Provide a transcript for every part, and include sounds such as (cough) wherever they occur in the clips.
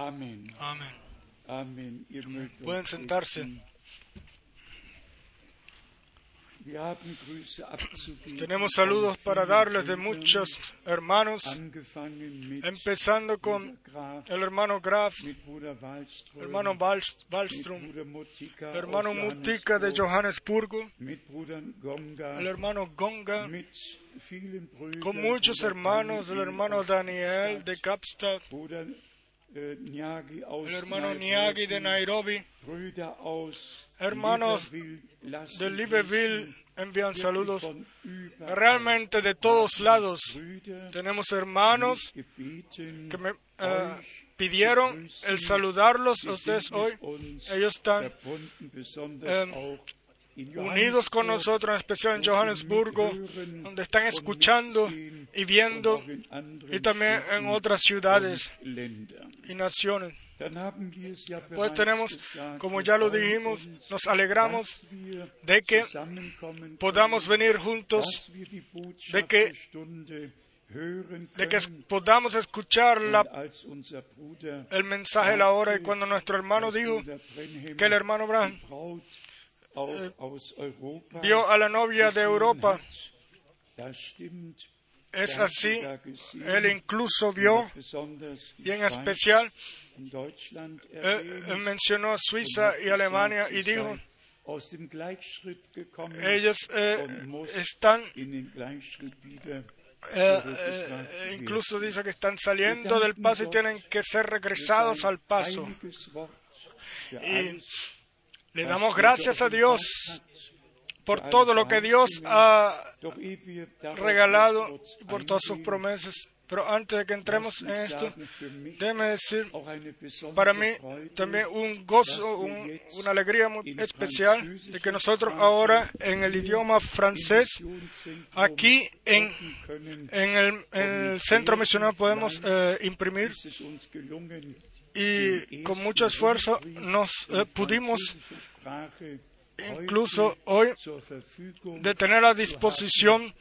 Amén. Mögt Pueden sentarse. Tenemos saludos para darles de muchos hermanos, empezando con el hermano Graf, hermano Wallström, Mutika hermano aus Mutica de Johannesburg, Johannesburgo, el hermano Gonga, con muchos hermanos, el hermano Daniel de Kapstadt, El hermano Niagi de Nairobi, Hermanos de Libreville envían saludos. Realmente de todos lados tenemos hermanos que me eh, pidieron el saludarlos a ustedes hoy. Ellos están unidos con nosotros, en especial en Johannesburgo, donde están escuchando y viendo, y también en otras ciudades y naciones. Pues tenemos, como ya lo dijimos, nos alegramos de que podamos venir juntos, de que- de que podamos escuchar la- el mensaje de la hora. Y cuando nuestro hermano dijo que el hermano Branham vio a la novia de Europa, es así, él incluso vio, y en especial, erwähnt él mencionó Suiza y Alemania y dijo, ellos eh, están, eh, eh, incluso dice que están saliendo del paso y tienen que ser regresados al paso. Y Le damos gracias a Dios por todo lo que Dios ha regalado por todas sus promesas. Pero antes de que entremos en esto, déjeme decir, para mí también un gozo, un- una alegría muy especial de que nosotros ahora en el idioma francés, aquí en, en el, en el centro misionero podemos eh, imprimir y con mucho esfuerzo nos eh, pudimos incluso hoy de tener a disposición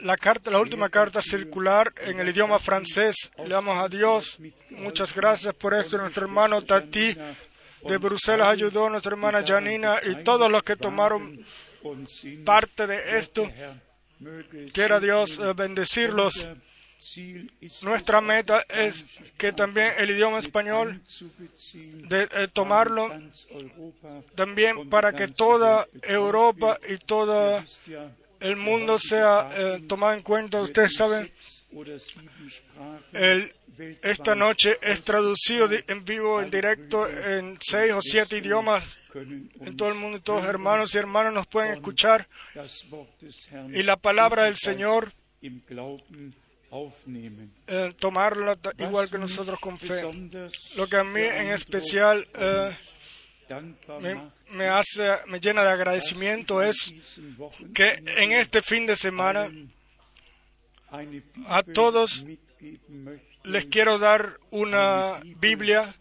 la última carta circular en el idioma francés. Le damos a Dios muchas gracias por esto. Nuestro hermano Tati de Bruselas ayudó, nuestra hermana Janina y todos los que tomaron parte de esto. Quiera Dios eh, bendecirlos. Nuestra es, meta es que también el idioma español eh, tomarlo también para que toda Europa y todo el mundo sea eh, tomado en cuenta. Ustedes saben, esta noche es traducido en vivo, en directo, en seis o siete idiomas en todo el mundo. Todos hermanos y hermanas nos pueden escuchar y la palabra del Señor. Eh, tomarla igual que nosotros con fe. Lo que a mí en especial eh, me, hace, me llena de agradecimiento es que en este fin de semana a todos les quiero dar una Biblia,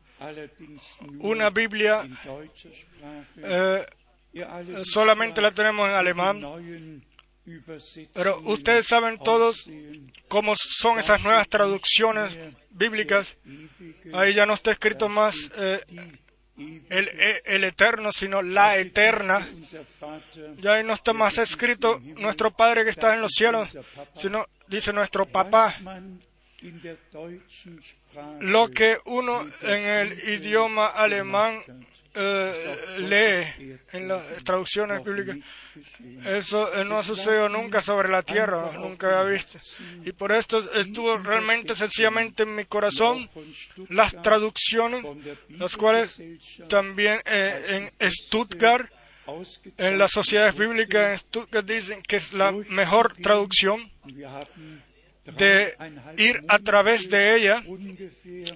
una Biblia, eh, solamente la tenemos en alemán, pero ustedes saben todos cómo son esas nuevas traducciones bíblicas. Ahí ya no está escrito más eh, el, el- el eterno, sino la eterna. Ya ahí no está más escrito nuestro Padre que está en los cielos, sino dice nuestro papá. Lo que uno en el idioma alemán eh, lee en las traducciones bíblicas, eso no ha sucedido nunca sobre la tierra, nunca había visto. Y por esto estuvo realmente sencillamente en mi corazón las traducciones, las cuales también eh, en Stuttgart, en las sociedades bíblicas en Stuttgart dicen que es la mejor traducción de ir a través de ella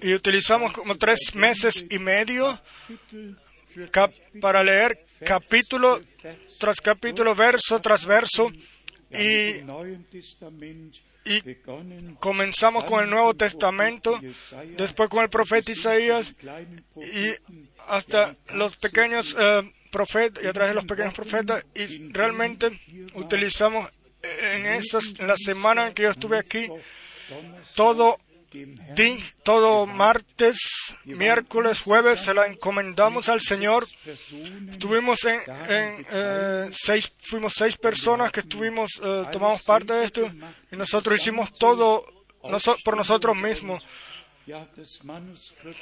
y utilizamos como tres meses y medio cap- para leer capítulo tras capítulo, verso tras verso y, y comenzamos con el Nuevo Testamento, después con el profeta Isaías y hasta los pequeños eh, profetas y a través de los pequeños profetas y realmente utilizamos en esas en la semana en que yo estuve aquí todo todo martes, miércoles, jueves se la encomendamos al Señor. Estuvimos en, eh, seis, fuimos seis personas que estuvimos, eh, tomamos parte de esto y nosotros hicimos todo por nosotros mismos.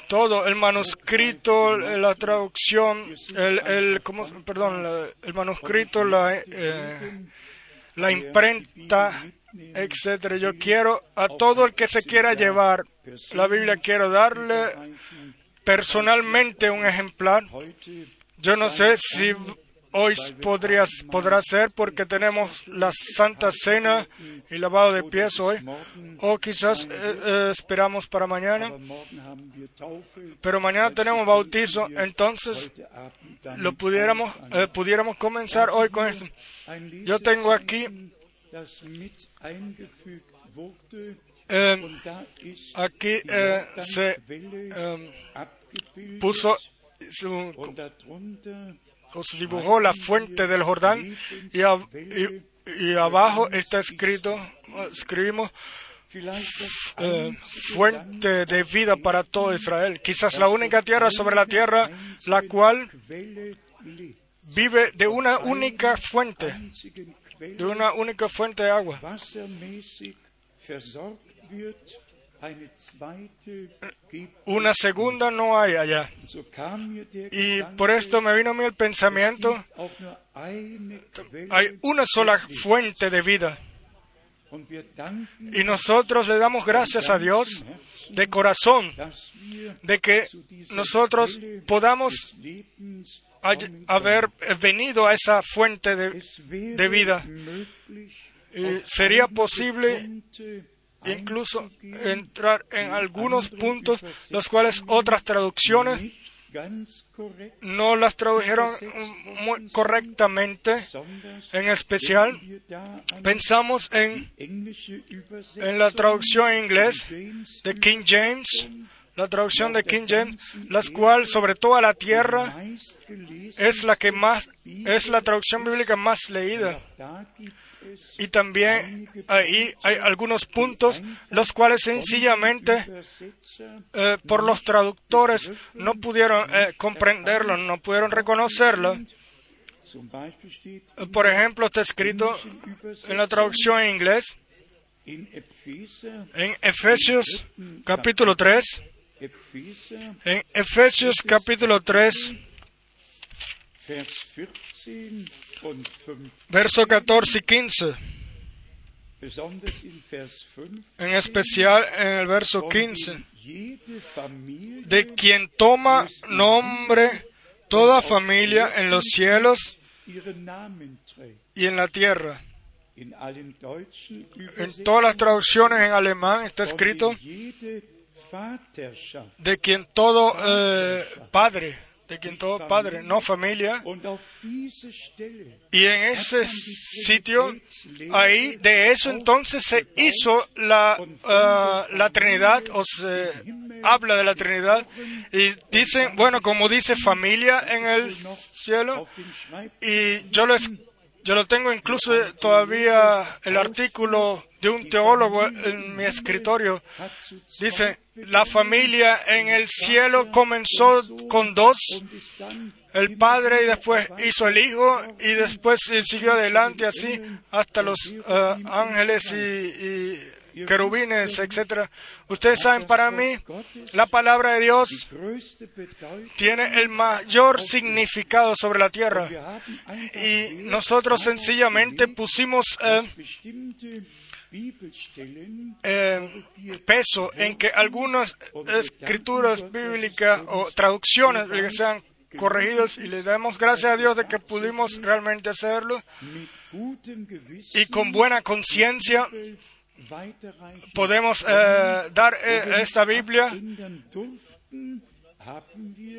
Todo, el manuscrito, la traducción, el, perdón, el manuscrito, la, eh, la imprenta, etcétera. Yo quiero a todo el que se quiera llevar la Biblia, quiero darle personalmente un ejemplar. Yo no sé si hoy podrías, podrá ser porque tenemos la Santa Cena y lavado de pies hoy, o quizás eh, eh, esperamos para mañana, pero mañana tenemos bautizo, entonces lo pudiéramos, eh, pudiéramos comenzar hoy con esto. Yo tengo aquí Eh, ist aquí eh, se eh, puso se dibujó la fuente del Jordán y, a- y- y abajo está escrito, escribimos eh, fuente de vida para todo Israel. Quizás la única tierra sobre la tierra la cual vive de una única fuente, de una única fuente de agua. Una segunda no hay allá. Y por esto me vino a mí el pensamiento, hay una sola fuente de vida. Y nosotros le damos gracias a Dios de corazón de que nosotros podamos haber venido a esa fuente de, vida. sería posible incluso entrar en algunos puntos los cuales otras traducciones no las tradujeron correctamente. En especial, pensamos en, en la traducción en inglés de King James, la traducción de King James, las cual sobre toda la tierra es la que más es la traducción bíblica más leída. Y también ahí hay algunos puntos los cuales sencillamente eh, por los traductores no pudieron eh, comprenderlo, no pudieron reconocerlo. Por ejemplo, está escrito en la traducción en inglés, en Efesios capítulo 3, Epheser, en Efesios capítulo 3, Vers 14 und 15, verso 14 y 15, besonders in Vers 5, en especial en el verso 15, jede Familie de quien toma nombre toda familia en los cielos y en la tierra. En todas las traducciones en alemán está escrito de quien todo eh, padre, de quien todo padre, no familia. Y en ese sitio, ahí de eso entonces se hizo la, ah, la Trinidad, o se habla de la Trinidad, y dicen, bueno, como dice familia en el cielo, y yo les yo lo tengo incluso todavía el artículo de un teólogo en mi escritorio. Dice, la familia en el cielo comenzó con dos, el Padre y después hizo el Hijo y después siguió adelante así hasta los eh, ángeles y, querubines, etcétera. Ustedes saben, para mí, la palabra de Dios tiene el mayor significado sobre la tierra. Y nosotros sencillamente pusimos eh, eh, peso en que algunas escrituras bíblicas o traducciones bíblicas sean corregidas y le damos gracias a Dios de que pudimos realmente hacerlo y con buena conciencia podemos eh, dar eh, esta Biblia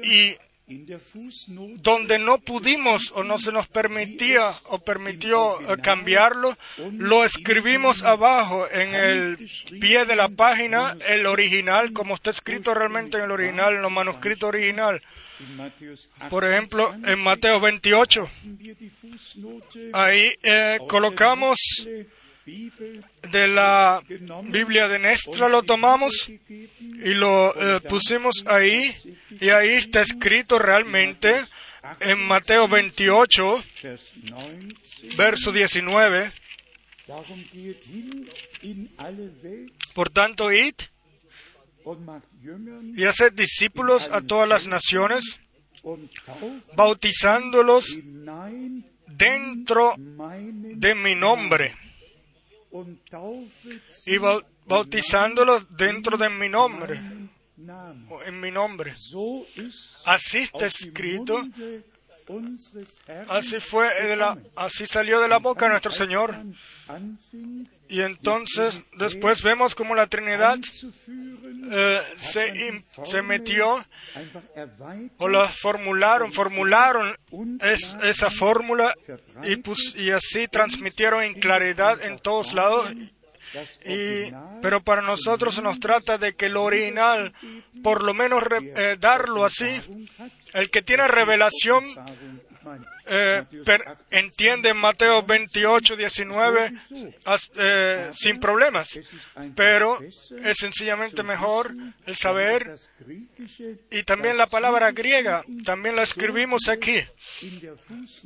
y donde no pudimos o no se nos permitía o permitió eh, cambiarlo, lo escribimos abajo en el pie de la página, el original, como está escrito realmente en el original, en los manuscritos original. Por ejemplo, en Mateo 28, haben wir die Fußnote ahí eh, colocamos de la Biblia de Nestra lo tomamos y lo eh, pusimos ahí y ahí está escrito realmente en Mateo 28, verso 19. Por tanto, id y haced discípulos a todas las naciones, bautizándolos dentro de mi nombre y bautizándolos dentro de mi nombre, en mi nombre. Así está escrito, así fue, de la, así salió de la boca nuestro Señor. Y entonces después vemos como la Trinidad eh, se, se, metió o la formularon, formularon esa fórmula y, y así transmitieron en claridad en todos lados. Y, pero para nosotros se nos trata de que el original, por lo menos eh, darlo así, el que tiene revelación eh, entiende Mateo 28, 19 eh, sin problemas, pero es sencillamente mejor el saber y también la palabra griega, también la escribimos aquí,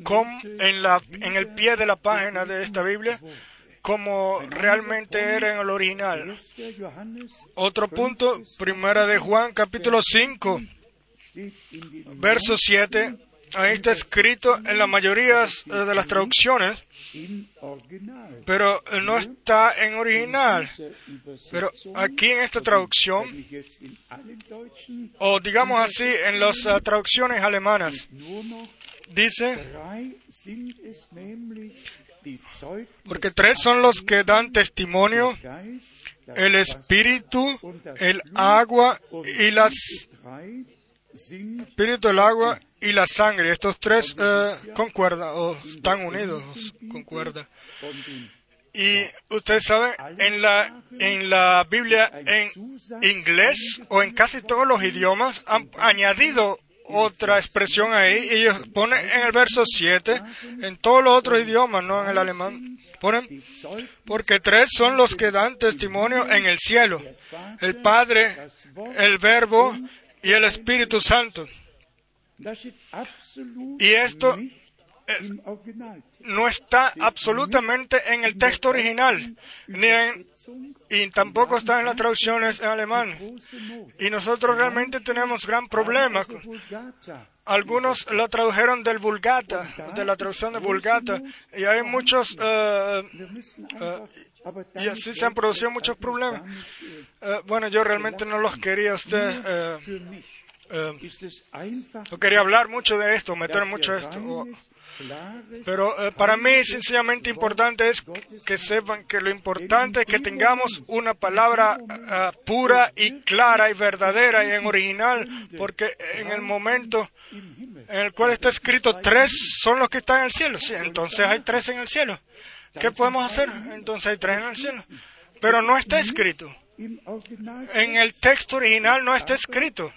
como en, la, en el pie de la página de esta Biblia, como realmente era en el original. Otro punto, primera de Juan capítulo 5, verso 7 ahí está escrito en la mayoría de las traducciones, pero no está en original. Pero aquí en esta traducción, o digamos así, en las uh, traducciones alemanas, dice, porque tres son los que dan testimonio, el espíritu, el agua y las espíritu, el agua y la sangre. Estos tres eh, concuerdan o están unidos, concuerdan. Y usted sabe, en la, en la Biblia en inglés o en casi todos los idiomas han añadido otra expresión ahí. Ellos ponen en el verso 7, en todos los otros idiomas, no en el alemán, ponen, porque tres son los que dan testimonio en el cielo, el Padre, el Verbo y el Espíritu Santo. Y esto eh, no está absolutamente en el texto original, ni y tampoco está en las traducciones en alemán. Y nosotros realmente tenemos gran problema. Algunos lo tradujeron del Vulgata, de la traducción de Vulgata, y hay muchos, eh, eh, y así se han producido muchos problemas. bueno, yo realmente no los quería usted eh, no quería hablar mucho de esto, meter mucho de esto. Pero eh, para mí sencillamente importante es que sepan que lo importante es que tengamos una palabra eh, pura y clara y verdadera y en original, porque en el momento en el cual está escrito tres son los que están en el cielo, sí, entonces hay tres en el cielo. ¿Qué podemos hacer? Entonces hay tres en el cielo. Pero no está escrito. En el texto original no está escrito.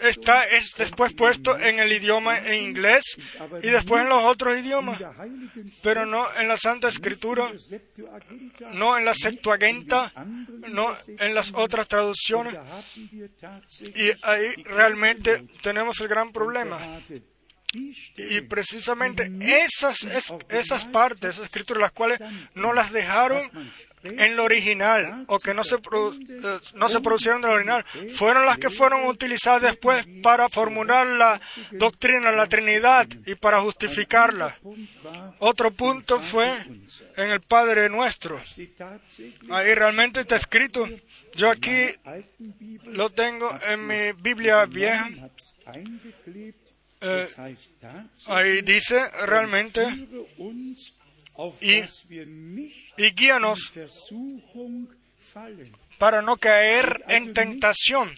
Está es después puesto en el idioma en inglés y después en los otros idiomas, pero no en la Santa Escritura, no en la Septuaginta, no en las otras traducciones. Y ahí realmente tenemos el gran problema. Y precisamente esas, esas partes, esas escrituras, las cuales no las dejaron en lo original o que no se, eh, no se producieron en lo original, fueron las que fueron utilizadas después para formular la doctrina la Trinidad y para justificarla. Otro punto fue en el Padre Nuestro. Ahí realmente está escrito. Yo aquí lo tengo en mi Biblia vieja. Eh, ahí dice realmente y y guíanos para no caer en tentación.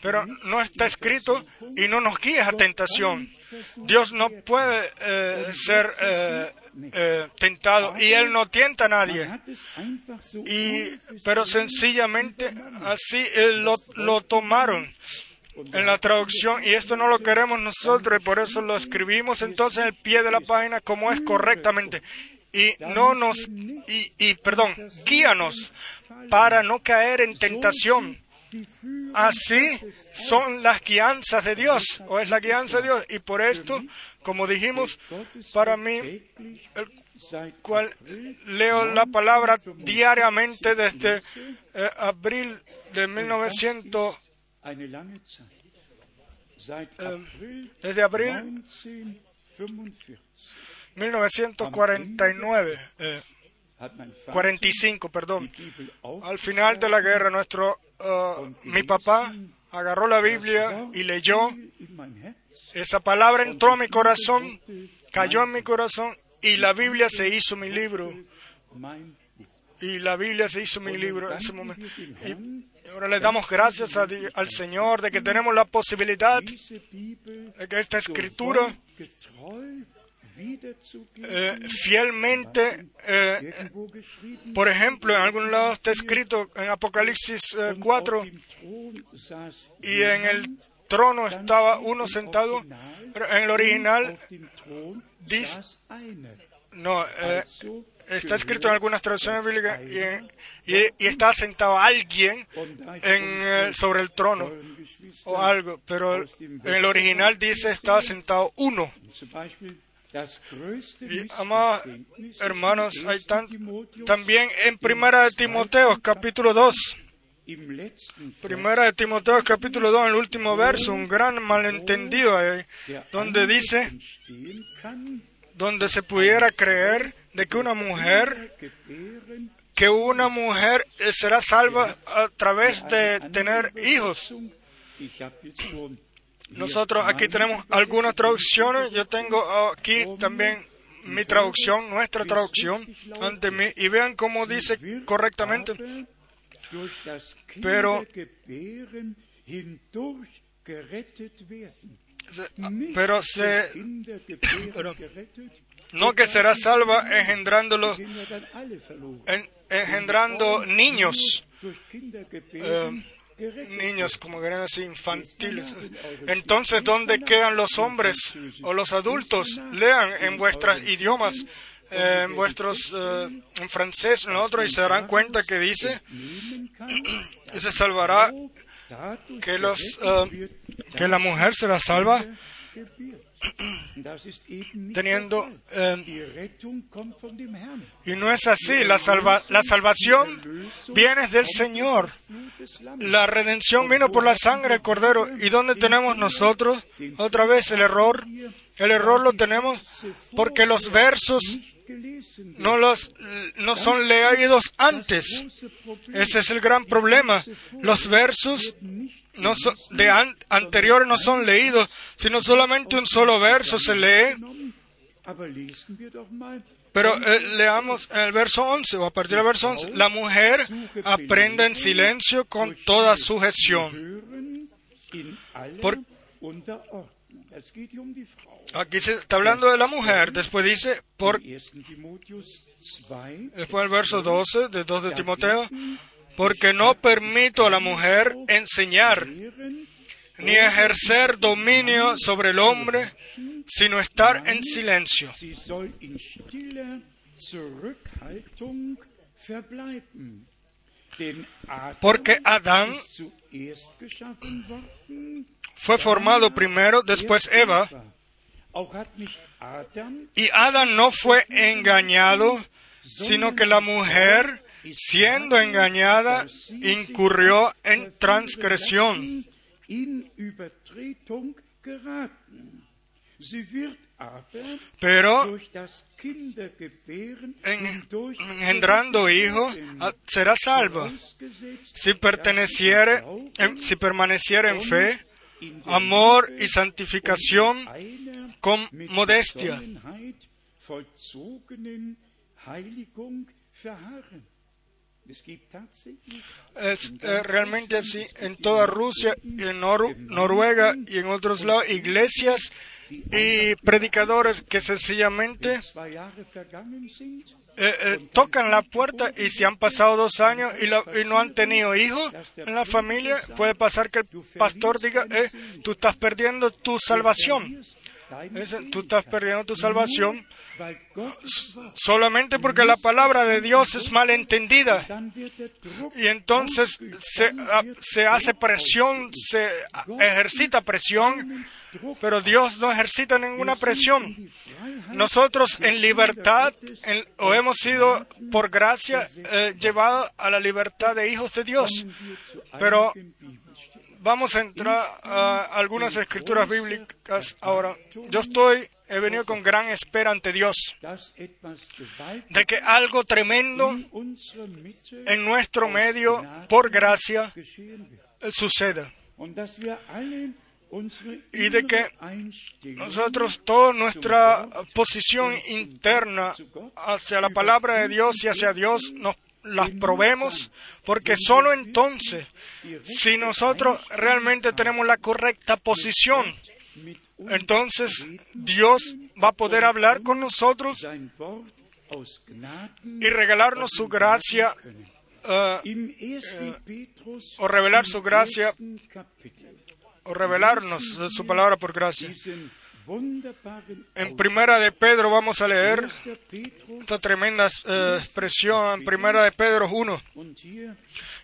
Pero no está escrito y no nos guíes a tentación. Dios no puede eh, ser eh, tentado y Él no tienta a nadie. Y, pero sencillamente así lo, lo tomaron en la traducción y esto no lo queremos nosotros y por eso lo escribimos entonces en el pie de la página como es correctamente y no nos y, y perdón, guíanos para no caer en tentación. Así son las guianzas de Dios, o es la guianza de Dios. Y por esto, como dijimos, para mí, el cual leo la palabra diariamente desde eh, abril de 1900, Ähm, desde abril 1945 1949, eh, hat mein Vater 45, perdón. Al final de la guerra, nuestro, eh, mi papá agarró la Biblia y leyó. Esa palabra entró a mi corazón, cayó en mi corazón y la Biblia se hizo mi libro. Y la Biblia se hizo mi libro en ese momento. Y ahora le damos gracias al Señor de que tenemos la posibilidad de que esta escritura eh, fielmente, eh, por ejemplo, en algún lado está escrito en Apocalipsis eh, und 4 auf dem Thron saß y en el trono estaba uno sentado, en el original einer. no, eh, está escrito en algunas traducciones bíblicas y, en- y- y está sentado alguien en, eh, sobre el trono o algo, pero en el original dice estaba sentado uno. Y, amados hermanos, hay 1. tan, también en Primera de Timoteo, capítulo 2, im letzten Vers, Primera de Timoteo, capítulo 2, en el último verso, un gran malentendido ahí, der donde dice, donde se pudiera creer de que una mujer, que una mujer será salva a través de tener hijos. Nosotros aquí tenemos algunas traducciones. Yo tengo aquí también mi traducción, nuestra traducción ante mí. Y vean cómo dice correctamente. Pero- Pero se, pero- no que será salva engendrándolo, engendrando niños, eh, niños como querían decir infantiles. Entonces, ¿dónde quedan los hombres o los adultos? Lean en vuestros idiomas, eh, en vuestros, eh, en francés, en otro, y se darán cuenta que dice que (clears throat) se salvará, que los, que la mujer será salva teniendo, eh, Herrn. y no es así. La, salva, la salvación viene del Señor. La redención vino por la sangre del Cordero. ¿Y dónde tenemos nosotros otra vez el error? El error lo tenemos porque los versos no, los, no son leídos antes. Ese es el gran problema. Los versos no son, de an- anteriores no son leídos, sino solamente un solo verso se lee. Pero eh, leamos el verso 11 o a partir del verso 11. La mujer aprende en silencio con toda sujeción. Por-. Aquí se está hablando de la mujer. Después dice, por, In 1. Timotheus 2, después el verso 12 de 2 de Timoteo, porque no permito a la mujer enseñar ni ejercer dominio sobre el hombre, sino estar en silencio. Porque Adán fue formado primero, después Eva, y Adán no fue engañado, sino que la mujer, siendo engañada, incurrió en transgresión. Pero engendrando hijos ah, será salva si perteneciere, en- si permaneciere en fe, amor y santificación con modestia. Es eh, realmente así en toda Rusia, en Noru- Noruega y en otros lados, iglesias y predicadores que sencillamente eh, eh, tocan la puerta y si han pasado dos años y, la- y no han tenido hijos en la familia, puede pasar que el pastor diga, eh, tú estás perdiendo tu salvación. Tú estás perdiendo tu salvación solamente porque la palabra de Dios es mal entendida. Y entonces se, ah, se hace presión, se ejercita presión, pero Dios no ejercita ninguna presión. Nosotros en libertad o hemos sido por gracia eh, llevados a la libertad de hijos de Dios. Pero vamos a entrar a algunas escrituras bíblicas ahora. Yo estoy, he venido con gran espera ante Dios de que algo tremendo en nuestro medio, por gracia, suceda. Y de que nosotros, toda nuestra posición interna hacia la palabra de Dios y hacia Dios, nos las probemos, porque solo entonces, si nosotros realmente tenemos la correcta posición, entonces Dios va a poder hablar con nosotros y regalarnos su gracia eh, eh, o revelar su gracia o revelarnos su palabra por gracia. En Primera de Pedro vamos a leer esta tremenda eh, expresión en Primera de Pedro 1.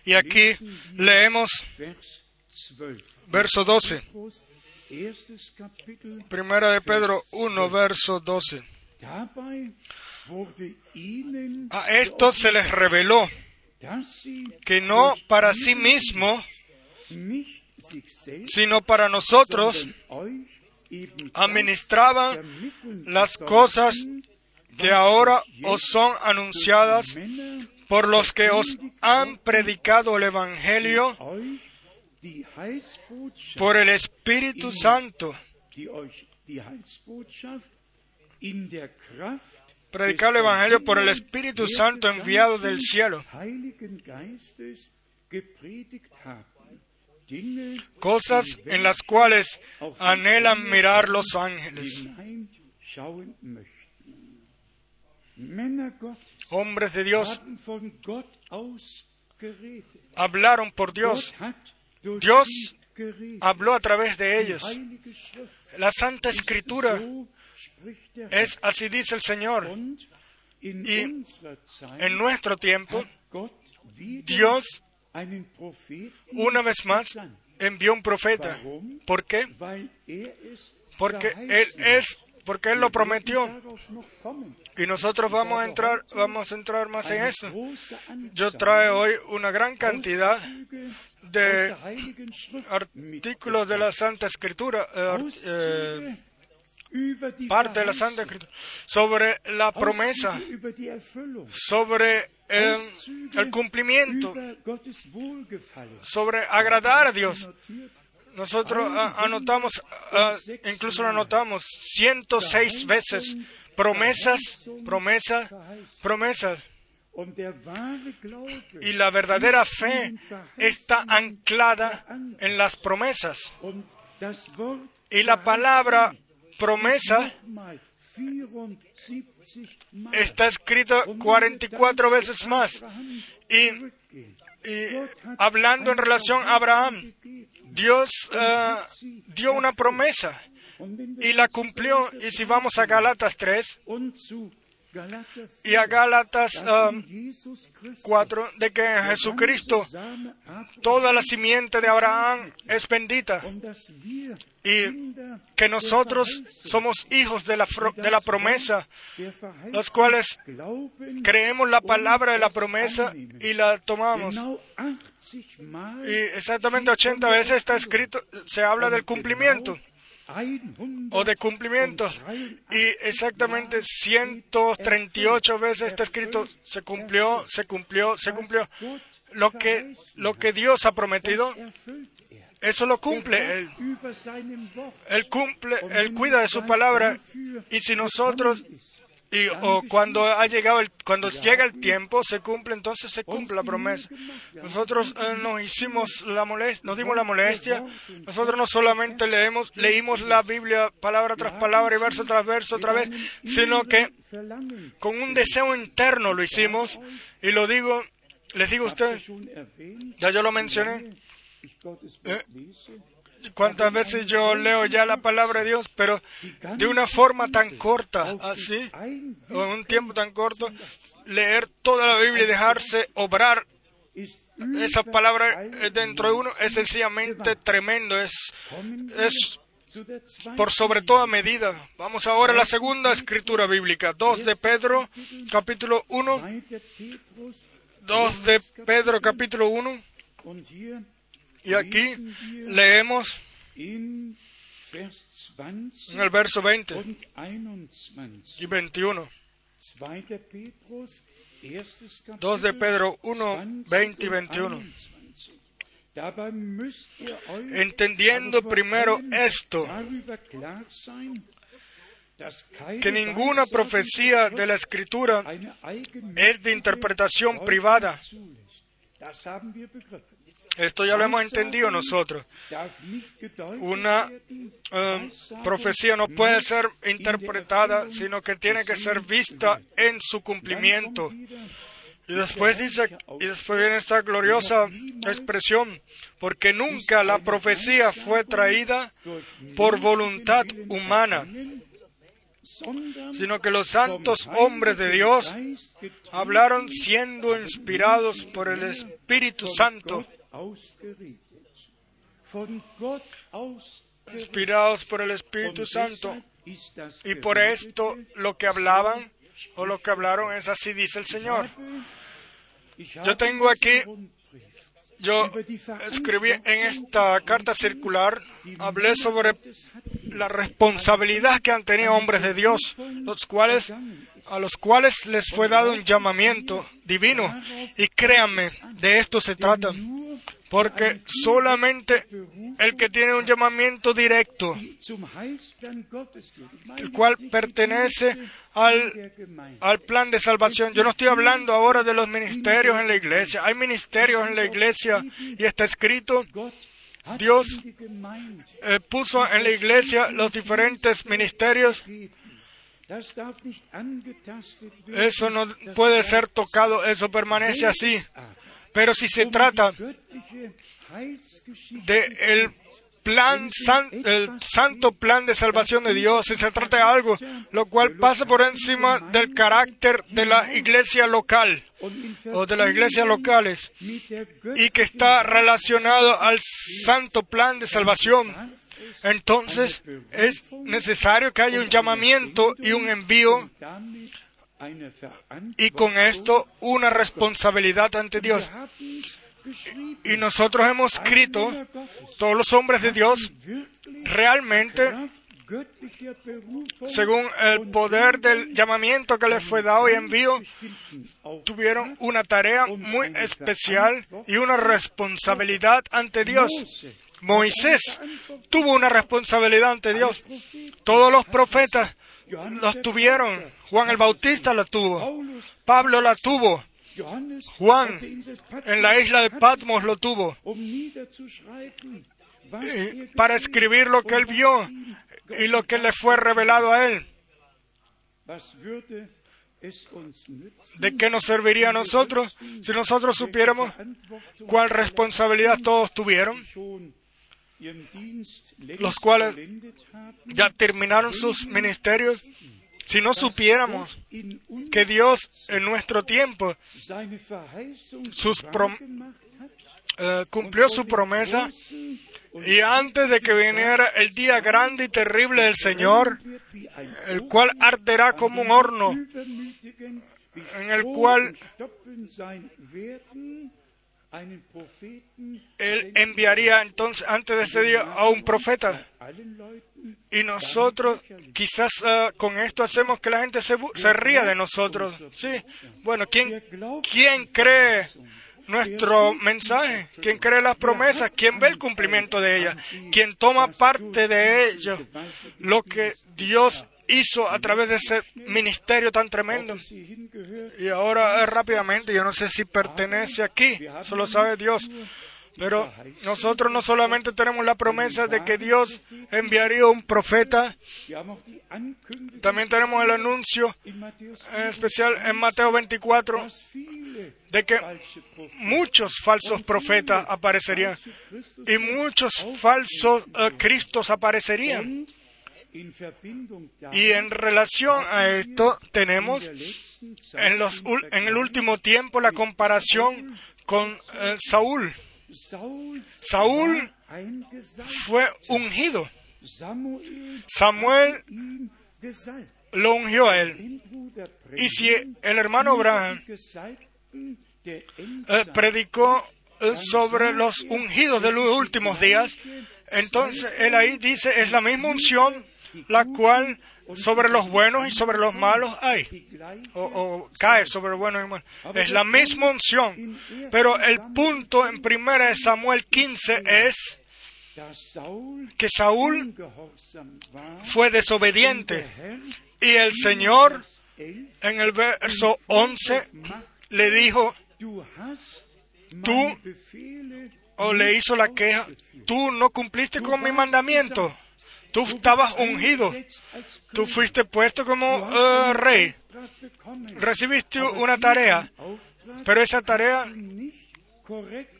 Y aquí leemos verso 12. Primera de Pedro 1, verso 12. A esto se les reveló que no para sí mismo, sino para nosotros, administraban las cosas que ahora os son anunciadas por los que os han predicado el Evangelio por el Espíritu Santo. Predicar el Evangelio por el Espíritu Santo enviado del cielo cosas en las cuales anhelan mirar los ángeles. Hombres de Dios hablaron por Dios. Dios habló a través de ellos. La Santa Escritura es así dice el Señor. Y en nuestro tiempo, Dios una vez más envió un profeta. ¿Por qué? Porque él es porque él lo prometió. Y nosotros vamos a entrar, vamos a entrar más en eso. Yo traigo hoy una gran cantidad de artículos de la Santa Escritura, eh, eh, parte de la Santa Escritura, sobre la promesa, sobre el, cumplimiento, sobre agradar a Dios. Nosotros anotamos, incluso lo anotamos 106 veces, promesas, promesas, promesas. Y la verdadera fe está anclada en las promesas. Y la palabra promesa está escrito 44 veces más. Y, hablando en relación a Abraham, Dios eh, dio una promesa y la cumplió. Y si vamos a Galatas 3, y a Gálatas 4 um, de que en Jesucristo toda la simiente de Abraham es bendita. Y que nosotros somos hijos de la, de la promesa, los cuales creemos la palabra de la promesa y la tomamos. Y exactamente 80 veces está escrito, se habla del cumplimiento o de cumplimiento. Y exactamente 138 veces está escrito, se cumplió, se cumplió, se cumplió. Lo que, lo que Dios ha prometido, eso lo cumple. Él, él cumple, Él cuida de su palabra. Y si nosotros y o cuando ha llegado el, cuando llega el tiempo se cumple entonces se cumple la promesa. nosotros eh, nos hicimos la molestia nos dimos la molestia. nosotros no solamente leemos leímos la Biblia palabra tras palabra y verso tras verso otra vez sino que con un deseo interno lo hicimos. y lo digo les digo a ustedes ya yo lo mencioné. eh, cuántas veces yo leo ya la palabra de Dios, pero de una forma tan corta, así, o en un tiempo tan corto, leer toda la Biblia y dejarse obrar esa palabra dentro de uno es sencillamente tremendo, es, es por sobre toda medida. Vamos ahora a la segunda escritura bíblica, 2 de Pedro, capítulo 1. 2 de Pedro, capítulo 1. Y aquí leemos en el verso 20 y 21. 2 de Pedro 1, 20 y 21. Entendiendo primero esto, que ninguna profecía de la Escritura es de interpretación privada. Esto ya lo hemos entendido nosotros. Una eh, profecía no puede ser interpretada, sino que tiene que ser vista en su cumplimiento. Y después dice, y después viene esta gloriosa expresión, porque nunca la profecía fue traída por voluntad humana, sino que los santos hombres de Dios hablaron siendo inspirados por el Espíritu Santo inspirados por el Espíritu Santo. Y por esto lo que hablaban o lo que hablaron es así, dice el Señor. Yo tengo aquí, yo escribí en esta carta circular, hablé sobre la responsabilidad que han tenido hombres de Dios, los cuales a los cuales les fue dado un llamamiento divino. Y créanme, de esto se trata. Porque solamente el que tiene un llamamiento directo, el cual pertenece al, al, plan de salvación. Yo no estoy hablando ahora de los ministerios en la iglesia. Hay ministerios en la iglesia y está escrito, Dios eh, puso en la iglesia los diferentes ministerios. Eso no puede ser tocado, eso permanece así. Pero si se trata del el plan, el santo plan de salvación de Dios, si se trata de algo lo cual pasa por encima del carácter de la iglesia local o de las iglesias locales y que está relacionado al santo plan de salvación, entonces es necesario que haya un llamamiento y un envío y con esto una responsabilidad ante Dios. Y nosotros hemos escrito, todos los hombres de Dios, realmente, según el poder del llamamiento que les fue dado y envío, tuvieron una tarea muy especial y una responsabilidad ante Dios. Moisés tuvo una responsabilidad ante Dios. Todos los profetas los tuvieron. Juan el Bautista la tuvo. Pablo la tuvo. Juan en la isla de Patmos lo tuvo. para escribir lo que él vio y lo que le fue revelado a él. ¿De qué nos serviría a nosotros si nosotros supiéramos cuál responsabilidad todos tuvieron? Los cuales ya terminaron sus ministerios, si no supiéramos que Dios en nuestro tiempo eh, cumplió su promesa y antes de que viniera el día grande y terrible del Señor, el cual arderá como un horno, en el cual él enviaría entonces antes de ese día a un profeta. Y nosotros quizás ah, con esto hacemos que la gente se, se, ría de nosotros. Sí, bueno, ¿quién, ¿quién cree nuestro mensaje? ¿Quién cree las promesas? ¿Quién ve el cumplimiento de ellas? ¿Quién toma parte de ello? Lo que Dios hizo a través de ese ministerio tan tremendo. Y ahora eh, rápidamente, yo no sé si pertenece aquí, solo sabe Dios. Pero nosotros no solamente tenemos la promesa de que Dios enviaría un profeta, también tenemos el anuncio en especial en Mateo 24 de que muchos falsos profetas aparecerían y muchos falsos uh, cristos aparecerían. Y en relación a esto tenemos en, el último tiempo la comparación con uh, Saúl. Saúl fue ungido. Samuel lo ungió a él. Y si el hermano Abraham eh, predicó eh, sobre los ungidos de los últimos días, entonces él ahí dice, es la misma unción la cual sobre los buenos y sobre los malos hay, o, cae sobre buenos y malos. Es la misma unción, pero el punto en 1 Samuel 15 es que Saúl fue desobediente. Y el Señor en el verso 11 le dijo, tú, o le hizo la queja, tú no cumpliste con mi mandamiento, tú estabas ungido, tú fuiste puesto como eh, rey, recibiste una tarea, pero esa tarea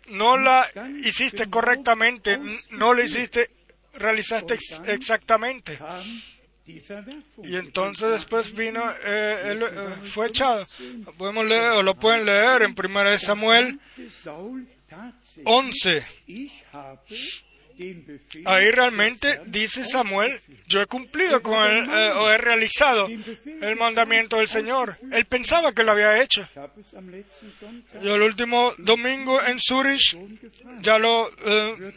no la hiciste correctamente, no la hiciste, realizaste exactamente. Y entonces después vino, eh, eh, fue echado. Podemos leer, lo pueden leer en 1 Samuel 11. Ahí realmente dice Samuel, yo he cumplido con el, eh, o he realizado el mandamiento del Señor. Él pensaba que lo había hecho. Yo el último domingo en Zurich ya lo eh,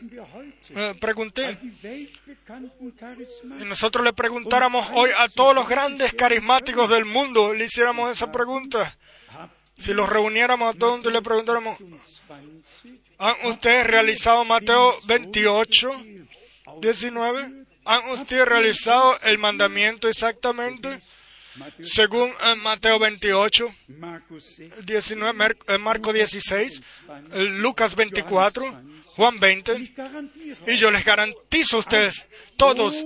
eh, pregunté. Y nosotros le preguntáramos hoy a todos los grandes carismáticos del mundo, le hiciéramos esa pregunta. Si los reuniéramos a todos y le preguntáramos, ¿Han ustedes realizado Mateo 28, 19? ¿Han ustedes realizado el mandamiento exactamente? Según eh, Mateo 28, 19, eh, Marco 16, eh, Lucas 24, Juan 20, y yo les garantizo a ustedes, todos,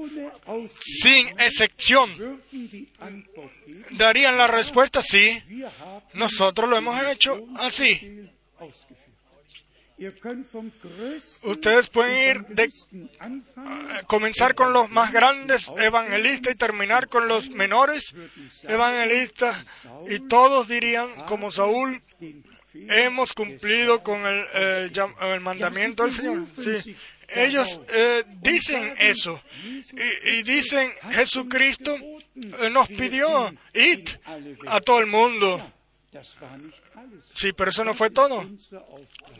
sin excepción, darían la respuesta sí, nosotros lo hemos hecho así. Ustedes pueden ir de comenzar con los más grandes evangelistas y terminar con los menores evangelistas. y todos dirían como Saúl hemos cumplido con el, el mandamiento del Señor. Sí. Ellos eh, dicen eso. Y, y, dicen Jesucristo eh, nos pidió ir a todo el mundo. Sí, pero eso no fue todo.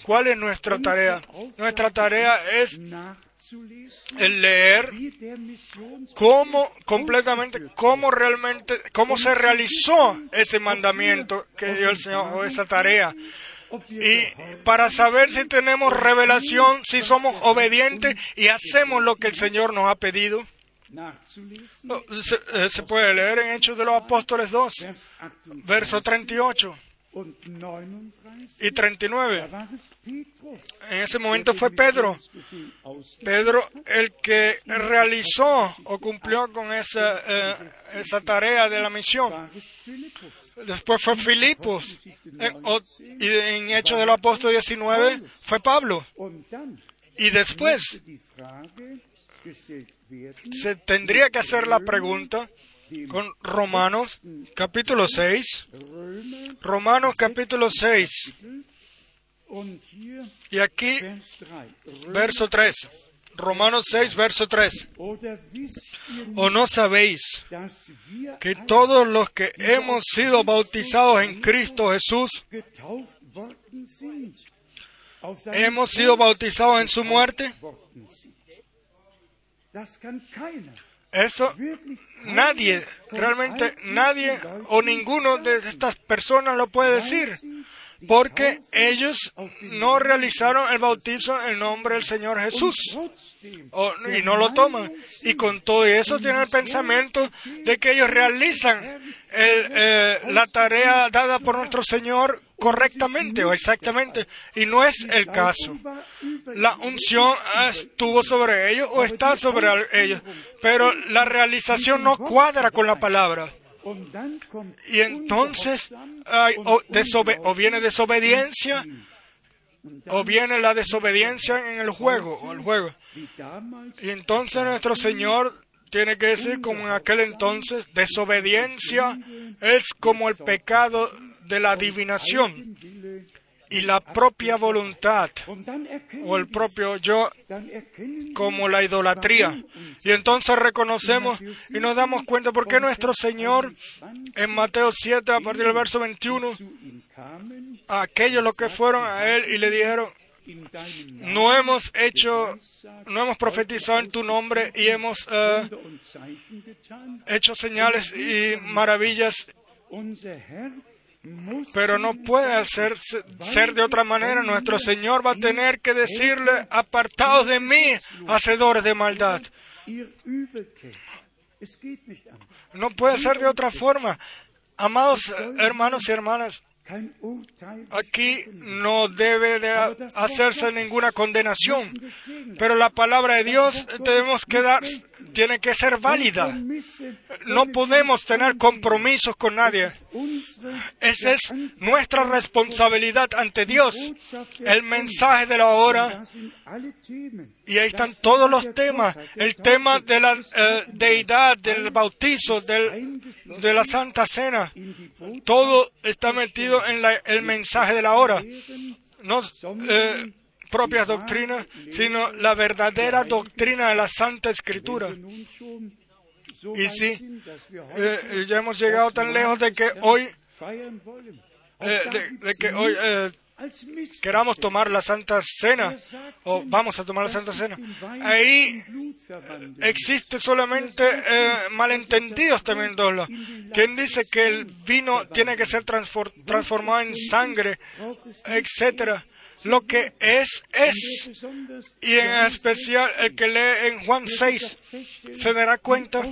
¿Cuál es nuestra tarea? Nuestra tarea es el leer cómo completamente, cómo realmente, cómo se realizó ese mandamiento que dio el Señor o esa tarea. Y para saber si tenemos revelación, si somos obedientes y hacemos lo que el Señor nos ha pedido. Se, eh, se puede leer en Hechos de los Apóstoles 2, verso 38 y 39. En ese momento fue Pedro, Pedro el que realizó o cumplió con esa, eh, esa tarea de la misión. Después fue Filipos, y en Hechos del Apóstol 19 fue Pablo. Y después se tendría que hacer la pregunta, con Romanos capítulo 6. Romanos capítulo 6. Y aquí, verso 3. Romanos 6, verso 3. ¿O no sabéis que todos los que hemos sido bautizados en Cristo Jesús, hemos sido bautizados en su muerte? Eso nadie, realmente nadie o ninguno de estas personas lo puede decir, porque ellos no realizaron el bautizo en nombre del Señor Jesús y no lo toman. Y con todo eso tienen el pensamiento de que ellos realizan eh, la tarea dada por nuestro Señor correctamente o exactamente, y no es el caso. La unción estuvo sobre ellos o está sobre ellos, pero la realización no cuadra con la palabra. Y entonces hay, o, o viene desobediencia o viene la desobediencia en el juego o el juego. Y entonces nuestro Señor tiene que decir como en aquel entonces, desobediencia es como el pecado de la adivinación y la propia voluntad o el propio yo como la idolatría. Y entonces reconocemos y nos damos cuenta por qué nuestro Señor en Mateo 7 a partir del verso 21 a aquellos los que fueron a Él y le dijeron, no hemos hecho, no hemos profetizado en tu nombre y hemos eh, hecho señales y maravillas, pero no puede hacer, ser de otra manera. Nuestro Señor va a tener que decirle, apartados de mí, hacedores de maldad. No puede ser de otra forma. Amados hermanos y hermanas, Aquí no debe de hacerse ninguna condenación, pero la palabra de Dios debemos quedar, tiene que ser válida. No podemos tener compromisos con nadie. Esa es nuestra responsabilidad ante Dios. El mensaje de la hora. Y ahí están todos los temas. El tema de la eh, deidad, del bautizo, del, de la Santa Cena. Todo está metido en la, el mensaje de la hora. No eh, propias doctrinas, sino la verdadera doctrina de la Santa Escritura. Y sí, eh, ya hemos llegado tan lejos de que hoy, eh, de, de, que hoy eh, queramos tomar la Santa Cena, o vamos a tomar la Santa Cena. Ahí existe solamente eh, malentendidos también, Dolo. Quien dice que el vino tiene que ser transformado en sangre, etcétera. Lo que es, es. Y en especial el que lee en Juan 6 se dará cuenta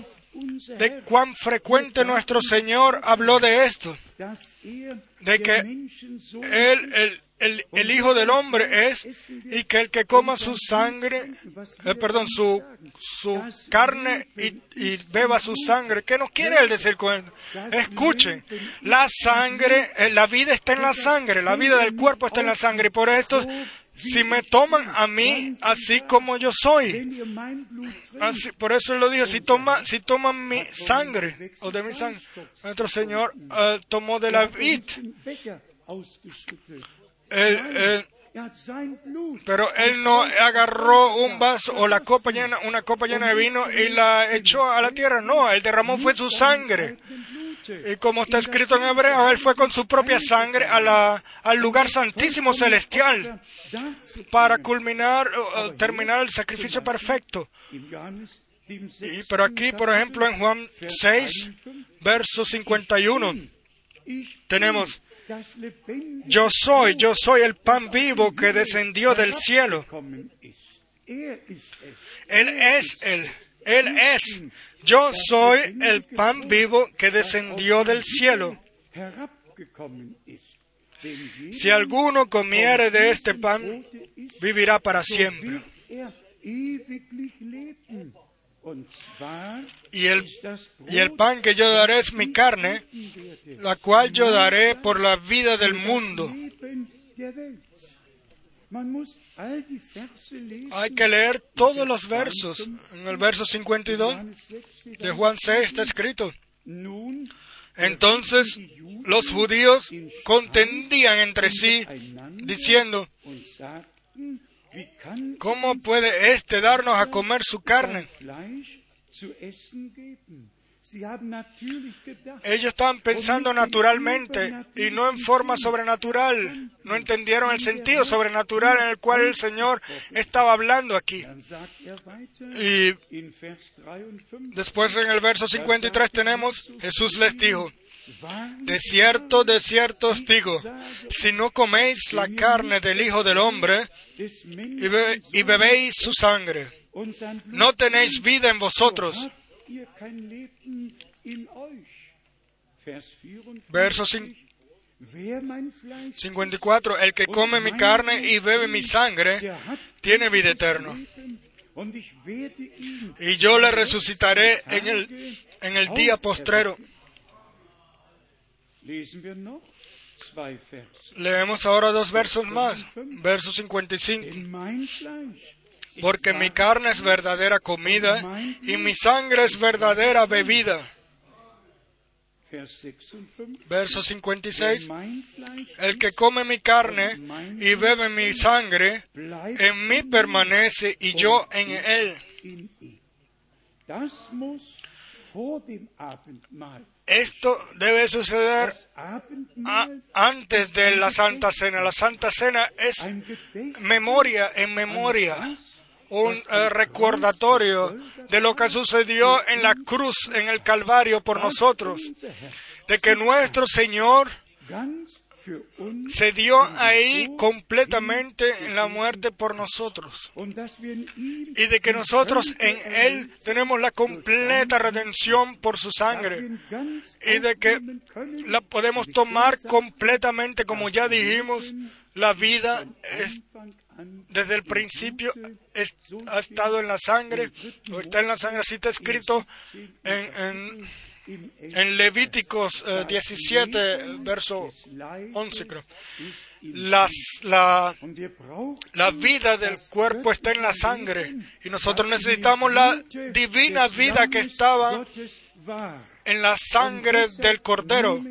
de cuán frecuente nuestro Señor habló de esto, de que Él, el, el, el, Hijo del Hombre es, y que el que coma su sangre, eh, perdón, su, su carne y, y, beba su sangre. ¿Qué nos quiere Él decir con esto? Escuchen, la sangre, eh, la vida está en la sangre, la vida del cuerpo está en la sangre, y por esto si me toman a mí así como yo soy. Así, por eso lo digo, si, toma, si toman mi sangre o de mi sangre, nuestro Señor uh, tomó de la vid. Él, él, pero él no agarró un vaso o la copa llena, una copa llena de vino y la echó a la tierra. No, él derramó fue su sangre. Y como está escrito en hebreo, él fue con su propia sangre a la, al lugar santísimo celestial para culminar, uh, terminar el sacrificio perfecto. Y, pero aquí, por ejemplo, en Juan 6, verso 51, tenemos, yo soy, yo soy el pan vivo que descendió del cielo. Él es el, Él es. Yo soy el pan vivo que descendió del cielo. Si alguno comiere de este pan, vivirá para siempre. Y el, y el pan que yo daré es mi carne, la cual yo daré por la vida del mundo. Hay que leer todos los versos. En el verso 52 de Juan 6 está escrito. Entonces los judíos contendían entre sí, diciendo, ¿cómo puede éste darnos a comer su carne? Ellos estaban pensando naturalmente y no en forma sobrenatural. No entendieron el sentido sobrenatural en el cual el Señor estaba hablando aquí. Y después en el verso 53 tenemos, Jesús les dijo, de cierto, de cierto os digo, si no coméis la carne del Hijo del Hombre y, be y bebéis su sangre, no tenéis vida en vosotros. Verso 54. El que come mi carne y bebe mi sangre tiene vida eterna. Y yo le resucitaré en el, en el día postrero. Leemos ahora dos versos más. Verso 55. Porque mi carne es verdadera comida y mi sangre es verdadera bebida. Vers 56. Verso Denn 56. mein Fleisch El que come mi carne y bebe mi sangre, en mí permanece y yo en él. Esto debe suceder antes de la Santa Cena. La Santa Cena es memoria en memoria, un eh, recordatorio de lo que sucedió en la cruz, en el Calvario por nosotros, de que nuestro Señor se dio ahí completamente en la muerte por nosotros. Y de que nosotros en Él tenemos la completa redención por su sangre. Y de que la podemos tomar completamente, como ya dijimos, la vida es desde el principio ha estado en la sangre, o está en la sangre, así está escrito en, Levíticos eh, 17, verso 11, creo. La, vida del cuerpo está en la sangre y nosotros necesitamos la divina vida que estaba en la sangre del Cordero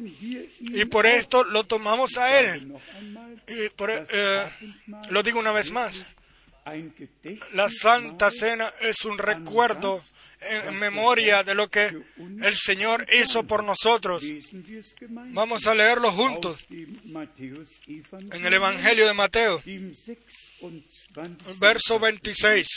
y por esto lo tomamos a Él. Y por- eh, lo digo una vez más, la Santa Cena es un recuerdo en memoria de lo que el Señor hizo por nosotros. Vamos a leerlo juntos en el Evangelio de Mateo, dem 26. verso 26.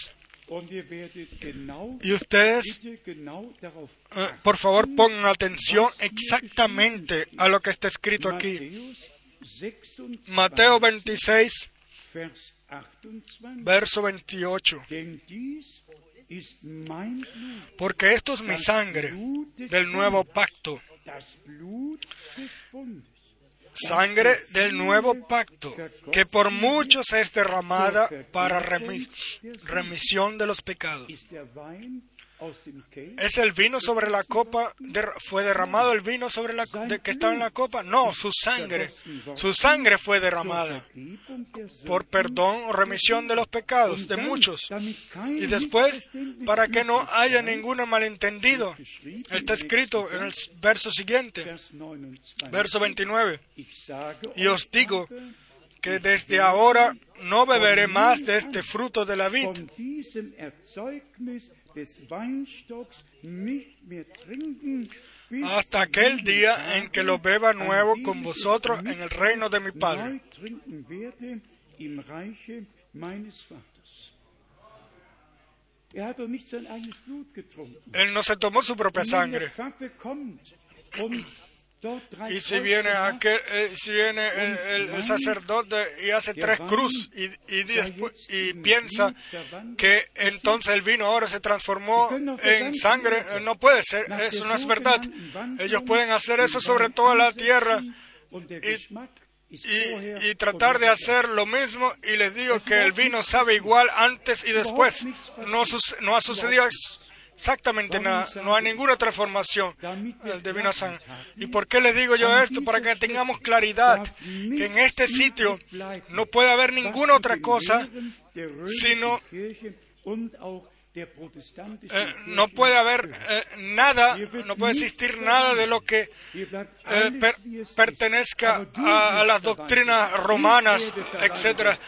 Und ihr werdet genau, Y ustedes, eh, por favor, pongan atención exactamente a lo que está escrito aquí. Matthäus 26, Mateo 26, Vers 28. verso 28. Denn dies ist mein Blut, Porque esto es mi sangre del nuevo pacto, sangre del nuevo pacto, que por muchos es derramada para remi- remisión de los pecados. ¿Es el vino sobre la copa? ¿Fue derramado el vino sobre la que estaba en la copa? No, su sangre. Su sangre fue derramada por perdón o remisión de los pecados de muchos. Y después, para que no haya ningún malentendido, está escrito en el verso siguiente, Vers 29. verso 29. Ich sage Y os digo que desde ahora no beberé más de este fruto de la vid hasta aquel día en que lo beba nuevo con vosotros en el reino de mi Padre. Er. Él no se tomó su propia sangre. Y si viene, aquel, eh, si viene el, el- el sacerdote y hace tres cruz y, y después- y piensa que entonces el vino ahora se transformó en sangre, eh, no puede ser, eso no es verdad. Ellos pueden hacer eso sobre toda la tierra y- tratar de hacer lo mismo y les digo que el vino sabe igual antes y después. No, no ha sucedido ex- exactamente nada, no hay ninguna transformación eh, de vino a sangre. ¿Y por qué les digo yo esto? Para que tengamos claridad que en este sitio no puede haber ninguna otra cosa sino eh, no puede haber eh, nada, no puede existir nada de lo que eh, per- pertenezca a, a las doctrinas romanas, etcétera.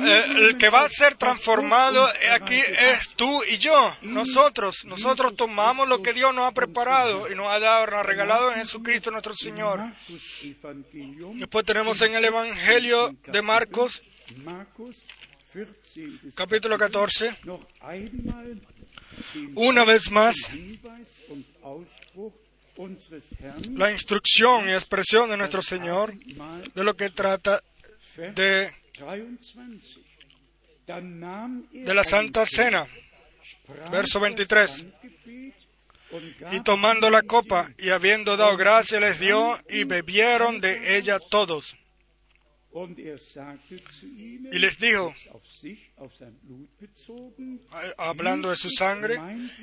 Eh, el que va a ser transformado aquí es tú y yo, nosotros. Nosotros tomamos lo que Dios nos ha preparado y nos ha dado, nos ha regalado en Jesucristo nuestro Señor. Después tenemos en el Evangelio de Marcos, capítulo 14, una vez más la instrucción y expresión de nuestro Señor de lo que trata de, de la Santa Cena. Verso 23. Y tomando la copa y habiendo dado gracia les dio y bebieron de ella todos. Y les dijo, hablando de su sangre,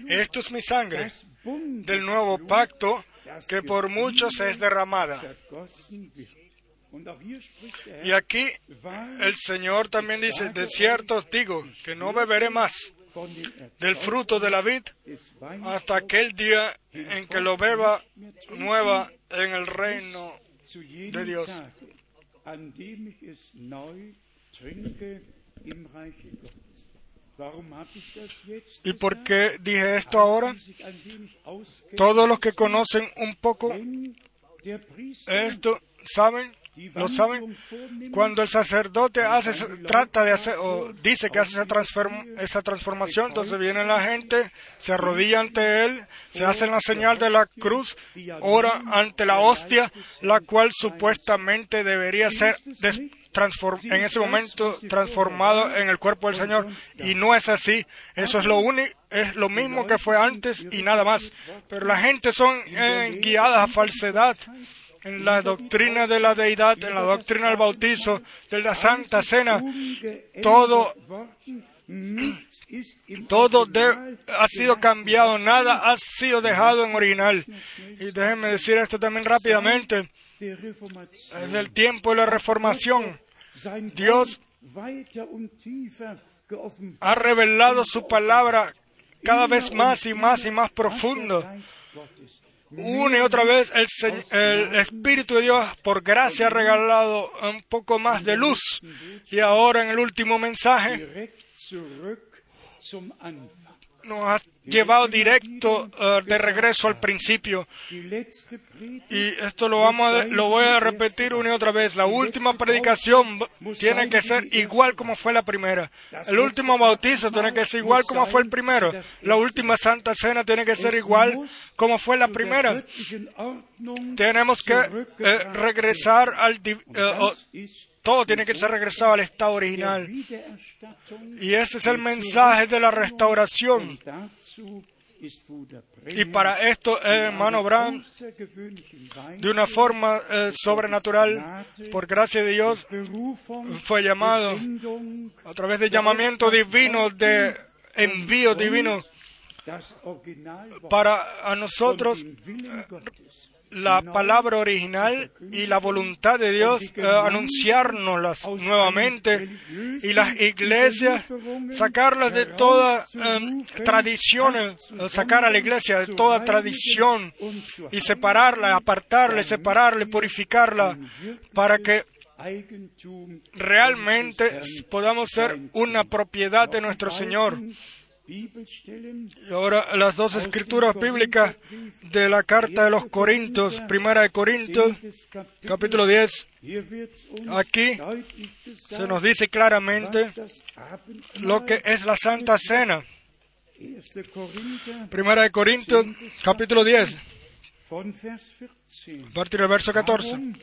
esto es mi sangre del nuevo pacto que por muchos es derramada. Y aquí el Señor también dice, de cierto os digo que no beberé más del fruto de la vid hasta aquel día en que lo beba nueva en el reino de Dios. ¿Y por qué dije esto ahora? Todos los que conocen un poco esto saben, lo saben. Cuando el sacerdote hace, trata de hacer o dice que hace esa, esa transformación, entonces viene la gente, se arrodilla ante él, se hace la señal de la cruz, ora ante la hostia, la cual supuestamente debería ser en ese momento transformado en el cuerpo del Señor y no es así. Eso es lo único, es lo mismo que fue antes y nada más. Pero la gente son eh, guiadas a falsedad en la doctrina de la deidad, en la doctrina del bautizo, de la Santa Cena, todo, todo de- ha sido cambiado, nada ha sido dejado en original. Y déjenme decir esto también rápidamente, desde el tiempo de la reformación, Dios ha revelado su palabra cada vez más y más y más profundo. Una y otra vez el, el Espíritu de Dios por gracia ha regalado un poco más de luz. Y ahora en el último mensaje nos ha llevado directo eh, de regreso al principio. Y esto lo, vamos a, lo voy a repetir una y otra vez. La última predicación tiene que ser igual como fue la primera. El último bautizo tiene que ser igual como fue el primero. La última Santa Cena tiene que ser igual como fue la primera. Tenemos que eh, regresar al... eh, todo tiene que ser regresado al estado original. Y ese es el mensaje de la restauración. Y para esto, in hermano Weise de una forma eh, sobrenatural, por gracia de Dios, fue llamado a través de llamamiento divino, de envío divino, para a nosotros la palabra original y la voluntad de Dios eh, anunciárnoslas nuevamente y las iglesias sacarlas de toda eh, tradiciones, eh, sacar a la iglesia de toda tradición y separarla, apartarla, separarla, purificarla para que realmente podamos ser una propiedad de nuestro Señor. Y ahora las dos escrituras bíblicas de la carta de los Corintios, primera de Corintios, capítulo 10, Hier wird's uns Aquí se nos dice claramente lo que es la Santa Cena. 1. Korinther Primera de Corintios, capítulo 10, von Vers 14. a partir del verso 14. Warum,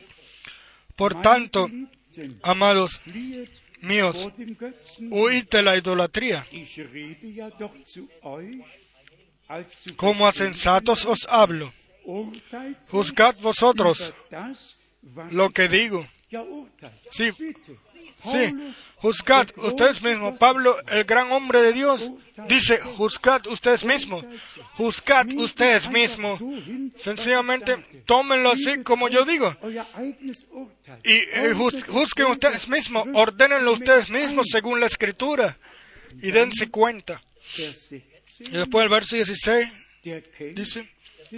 Por tanto, amados míos, huid de la idolatría. Como a sensatos os hablo. Juzgad vosotros lo que digo. Sí. Sí, juzgad ustedes mismos. Pablo, el gran hombre de Dios, dice, juzgad ustedes mismos. Juzgad ustedes mismos. Sencillamente, tómenlo así como yo digo. Y juz- juzguen ustedes mismos, ordénenlo ustedes mismos según la escritura y dense cuenta. Vers 16, Y después el verso 16 der Kelch dice,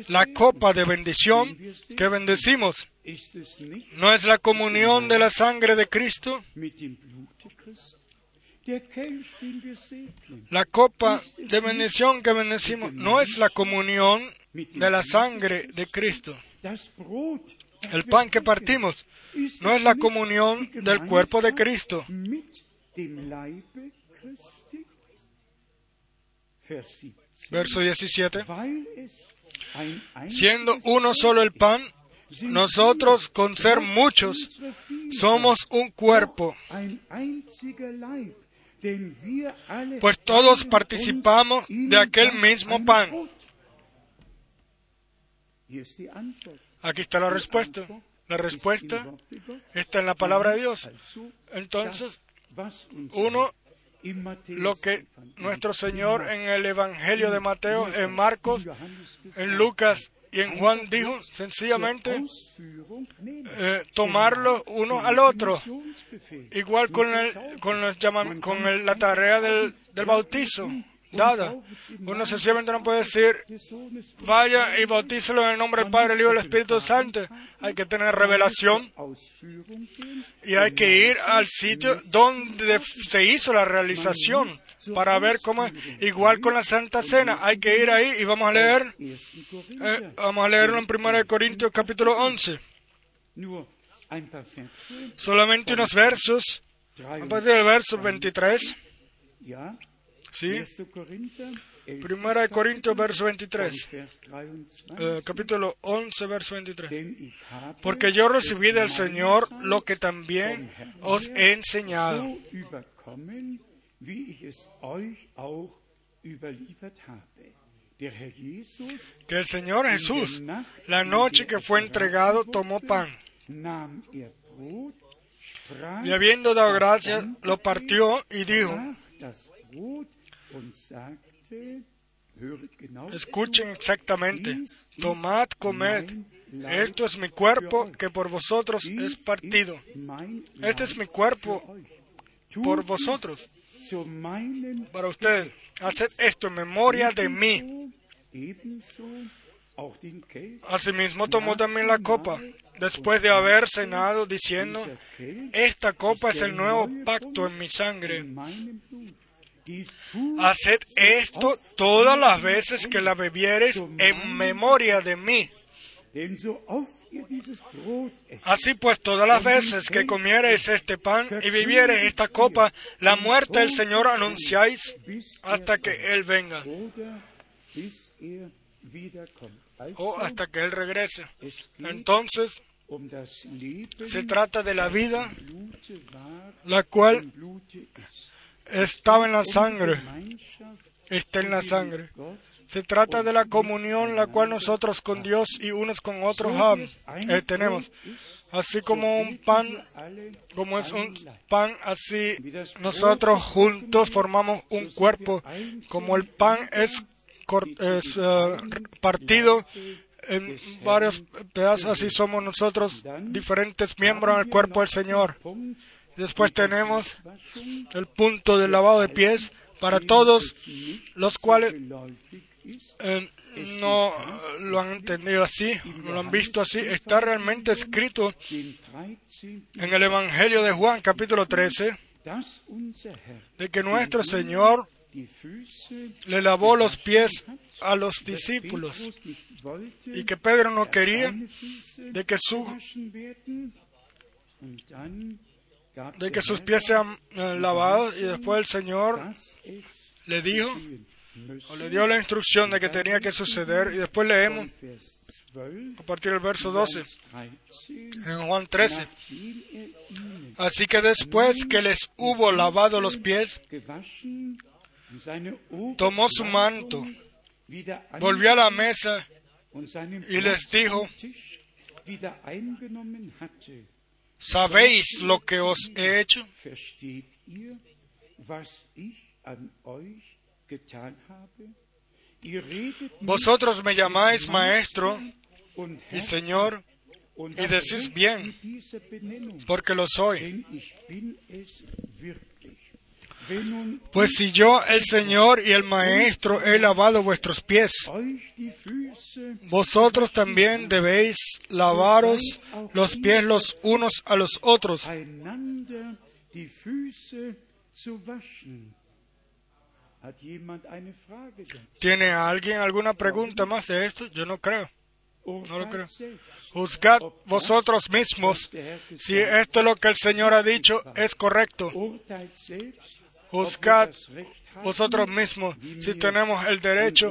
la copa de bendición que bendecimos, ¿no es la comunión de la sangre de Cristo? La copa de bendición que bendecimos, ¿no es la comunión de la sangre de Cristo? El pan que partimos, ¿no es la comunión del cuerpo de Cristo? Mit dem Leibe Christi. Vers 17. Verso 17. Weil es ein Siendo uno solo el pan, nosotros, con ser muchos, somos un cuerpo, pues todos participamos de aquel mismo pan. Aquí está la respuesta. La respuesta está en la palabra de Dios. Entonces, uno, lo que nuestro Señor en el Evangelio de Mateo, en Marcos, en Lucas Y en Juan dijo sencillamente eh, tomarlo uno al otro, igual con, el, con, los con el, la tarea del, del bautizo dada. Uno sencillamente no puede decir, vaya y bautícelo en el nombre del Padre, el Hijo y el Espíritu Santo. Hay que tener revelación y hay que ir al sitio donde se hizo la realización para ver cómo es. Igual con la Santa Cena, hay que ir ahí y vamos a leer, eh, vamos a leerlo en 1 Corintios capítulo 11. Solamente unos versos, a partir del verso 23. ¿Sí? Primera de Corintios, verso 23. Eh, capítulo 11, verso 23. Porque yo recibí del Señor lo que también os he enseñado. Que el Señor Jesús, la noche que fue entregado, tomó pan. Y habiendo dado gracias, lo partió y dijo, Escuchen exactamente. Tomad, comed. Esto es mi cuerpo que por vosotros es partido. Este es mi cuerpo por vosotros. Para ustedes. Haced esto en memoria de mí. Asimismo tomó también la copa, después de haber cenado, diciendo, esta copa es el nuevo pacto en mi sangre. Haced esto todas las veces que la bebieres en memoria de mí. Así pues, todas las veces que comiereis este pan y bebiereis esta copa, la muerte del Señor anunciáis hasta que Él venga. O hasta que Él regrese. Entonces, se trata de la vida, la cual estaba en la sangre, está en la sangre. Se trata de la comunión la cual nosotros con Dios y unos con otros eh, tenemos. Así como un pan, como es un pan, así nosotros juntos formamos un cuerpo. Como el pan es, es eh, partido en varios pedazos, así somos nosotros diferentes miembros del cuerpo del Señor. Después tenemos el punto del lavado de pies para todos los cuales eh, no lo han entendido así, no lo han visto así. Está realmente escrito en el Evangelio de Juan capítulo 13 de que nuestro Señor le lavó los pies a los discípulos y que Pedro no quería de que su sus pies sean eh, lavados y después el Señor le dijo o le dio la instrucción de que tenía que suceder y después leemos a partir del verso 12 en Juan 13 así que después que les hubo lavado los pies tomó su manto volvió a la mesa y les dijo ¿Sabéis lo que os he hecho? Vosotros me llamáis maestro y señor y decís bien, porque lo soy. Pues si yo, el Señor y el Maestro, he lavado vuestros pies, vosotros también debéis lavaros los pies los unos a los otros. ¿Tiene alguien alguna pregunta más de esto? Yo no creo. No lo creo. Juzgad vosotros mismos si esto es lo que el Señor ha dicho es correcto. Juzgad vosotros mismos si tenemos el derecho,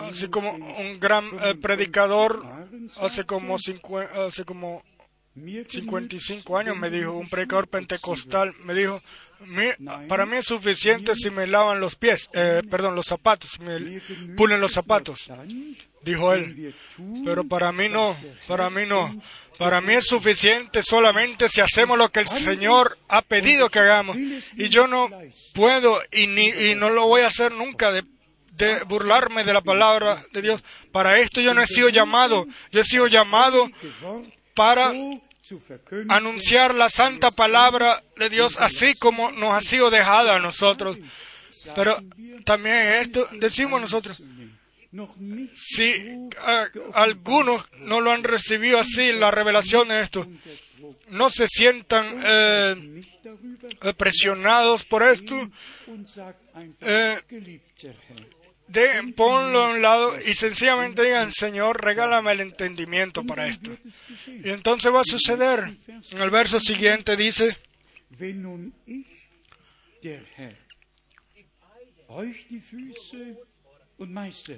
así como un gran eh, predicador hace como, hace como 55 años me dijo, un predicador pentecostal me dijo, para mí es suficiente si me lavan los pies, eh, perdón, los zapatos, me pulen los zapatos, dijo él. Pero para mí no, para mí no. Para mí es suficiente solamente si hacemos lo que el Señor ha pedido que hagamos. Y yo no puedo y, ni, y no lo voy a hacer nunca de, de burlarme de la palabra de Dios. Para esto yo no he sido llamado. Yo he sido llamado para anunciar la santa palabra de Dios así como nos ha sido dejada a nosotros. Pero también esto decimos nosotros, si algunos no lo han recibido así, la revelación de esto, no se sientan eh, presionados por esto, eh, de, ponlo a un lado y sencillamente digan, Señor, regálame el entendimiento para esto. Y entonces va a suceder. En el verso siguiente dice,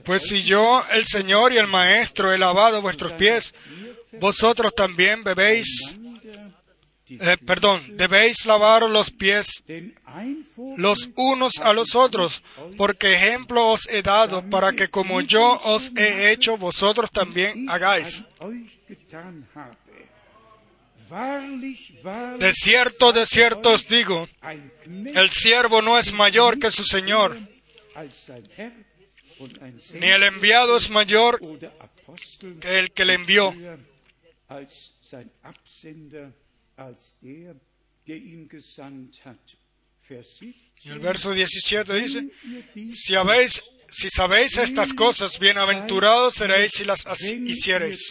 pues si yo, el Señor y el Maestro, he lavado vuestros pies, vosotros también bebéis eh, perdón, debéis lavar los pies los unos a los otros, porque ejemplo os he dado para que como yo os he hecho, vosotros también hagáis. De cierto, de cierto os digo, el siervo no es mayor que su Señor, ni el enviado es mayor que el que le envió. Y el verso 17 dice, si, habéis, si sabéis estas cosas, bienaventurados seréis si las hiciereis.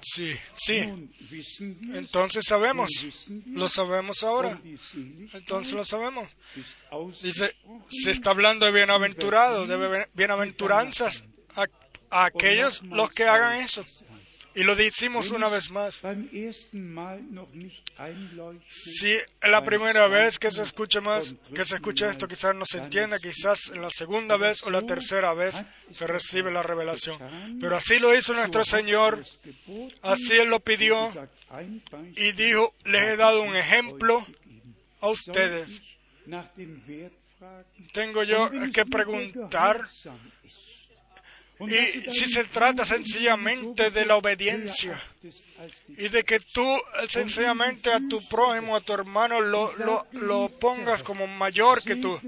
Sí, sí. Entonces sabemos. Lo sabemos ahora. Entonces lo sabemos. Dice, se está hablando de bienaventurados, de bienaventuranzas a, a aquellos los que hagan eso. Y lo decimos una vez más. Si es la primera vez que se escucha más, que se escucha esto, quizás no se entienda, quizás en la segunda vez o la tercera vez se recibe la revelación. Pero así lo hizo nuestro Señor, así Él lo pidió y dijo, les he dado un ejemplo a ustedes. Tengo yo que preguntar y si se trata sencillamente de la obediencia. Y de que tú sencillamente a tu prójimo, a tu hermano, lo, lo, lo, pongas como mayor que tú.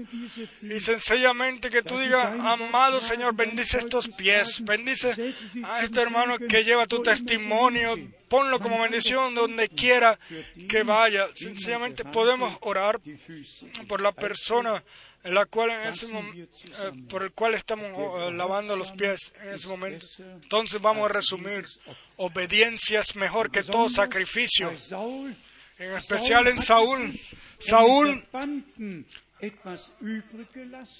Y sencillamente que tú digas, amado Señor, bendice estos pies, bendice a este hermano que lleva tu testimonio, ponlo como bendición donde quiera que vaya. Sencillamente podemos orar por la persona la cual en ese eh, por el cual estamos eh, lavando los pies en ese momento. Entonces vamos a resumir, obediencia es mejor que todo sacrificio, en especial en Saúl. Saúl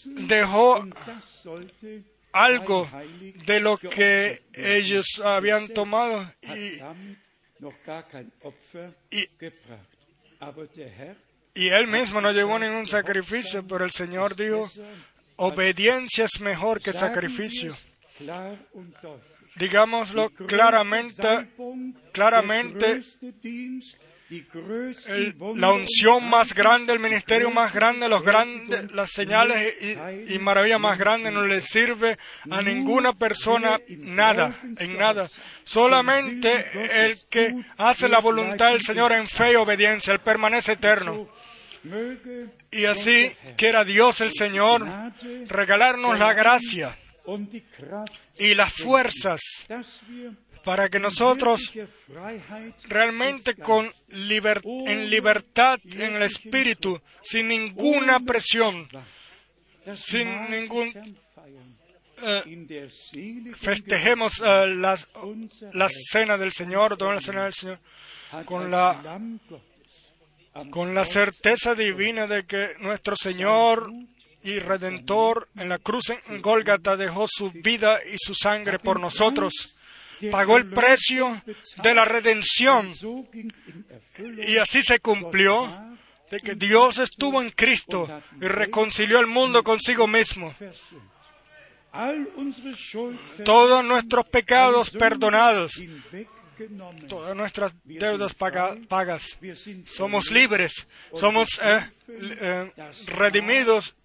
dejó algo de lo que ellos habían tomado y, y y él mismo no llevó ningún sacrificio, pero el Señor dijo, obediencia es mejor que sacrificio. Digámoslo claramente, claramente, la unción más grande, el ministerio más grande, los grandes, las señales y, y maravillas más grandes no le sirve a ninguna persona nada, en nada. Solamente el que hace la voluntad del Señor en fe y obediencia, Él permanece eterno. Y así quiera Dios el Señor regalarnos la gracia y las fuerzas para que nosotros realmente con en libertad en el espíritu, sin ninguna presión, sin ningún eh, festejemos eh, la, cena del Señor, toda la cena del Señor, con la con la certeza divina de que nuestro Señor y Redentor en la cruz en Gólgata dejó su vida y su sangre por nosotros, pagó el precio de la redención y así se cumplió de que Dios estuvo en Cristo y reconcilió el mundo consigo mismo. Todos nuestros pecados perdonados todas nuestras deudas pagas. Somos libres, somos eh, eh, redimidos.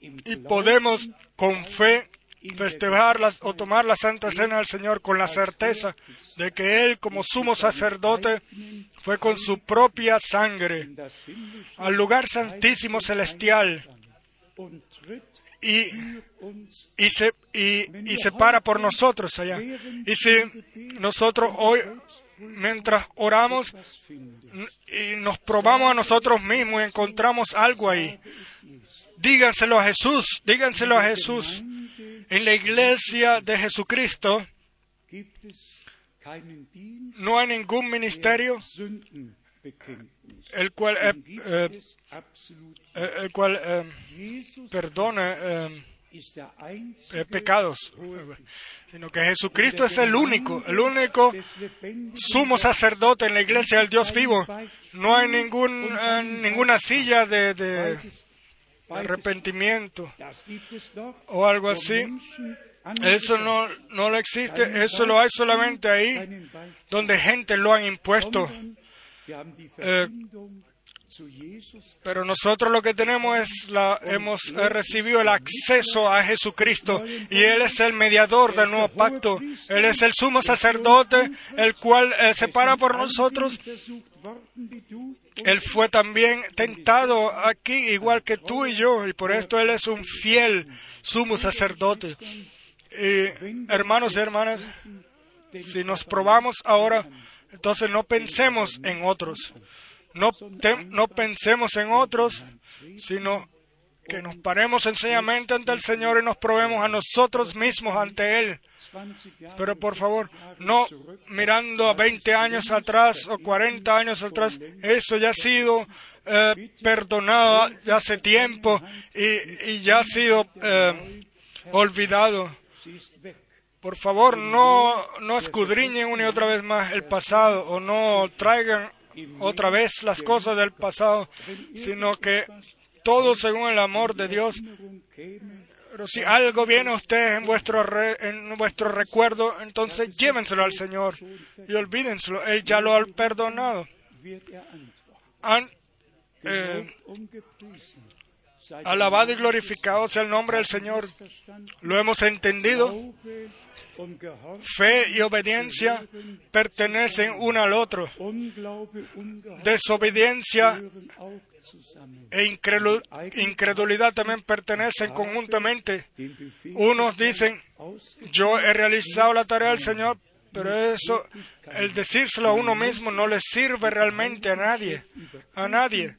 y podemos con fe festejar las- o tomar la Santa Cena del Señor con la certeza de que Él, como sumo sacerdote, fue con su propia sangre al lugar santísimo celestial y, y, se, y, y se para por nosotros allá. Y si nosotros hoy, mientras oramos, y nos probamos a nosotros mismos y encontramos algo ahí, díganselo a Jesús, díganselo a Jesús. En la iglesia de Jesucristo no hay ningún ministerio el cual, eh, eh, eh, el cual eh, Jesus perdone eh, pecados, sino que Jesucristo es el único, el único sumo sacerdote en la iglesia del Dios vivo. No hay ningún, ninguna silla de, arrepentimiento o algo así. Eso no, no lo existe, eso lo hay solamente ahí donde gente lo han impuesto. Pero nosotros lo que tenemos es la, hemos eh, recibido el acceso a Jesucristo y Él es el mediador del nuevo pacto. Él es el sumo sacerdote, el cual eh, se para por nosotros. Él fue también tentado aquí, igual que tú y yo, y por esto Él es un fiel sumo sacerdote. Y, hermanos y hermanas, si nos probamos ahora, entonces no pensemos en otros. No, no pensemos en otros, sino que nos paremos sencillamente ante el Señor y nos probemos a nosotros mismos ante Él. 20 Jahre Pero por favor, no mirando a 20 años atrás o 40 años atrás, eso ya ha sido eh, perdonado hace tiempo y, y ya ha sido eh, olvidado. Por favor, no, no escudriñen una y otra vez más el pasado o no traigan otra vez las cosas del pasado, sino que todo según el amor de Dios. Pero si algo viene a ustedes en vuestro, en vuestro recuerdo, entonces llévenselo al Señor y olvídenselo. Él ya lo ha perdonado. er eh, alabado y glorificado sea el nombre del Señor. Lo hemos entendido. Fe y obediencia pertenecen uno al otro. Desobediencia e incredulidad también pertenecen conjuntamente. Unos dicen, yo he realizado la tarea del Señor, pero eso, el decírselo a uno mismo no le sirve realmente a nadie, a nadie.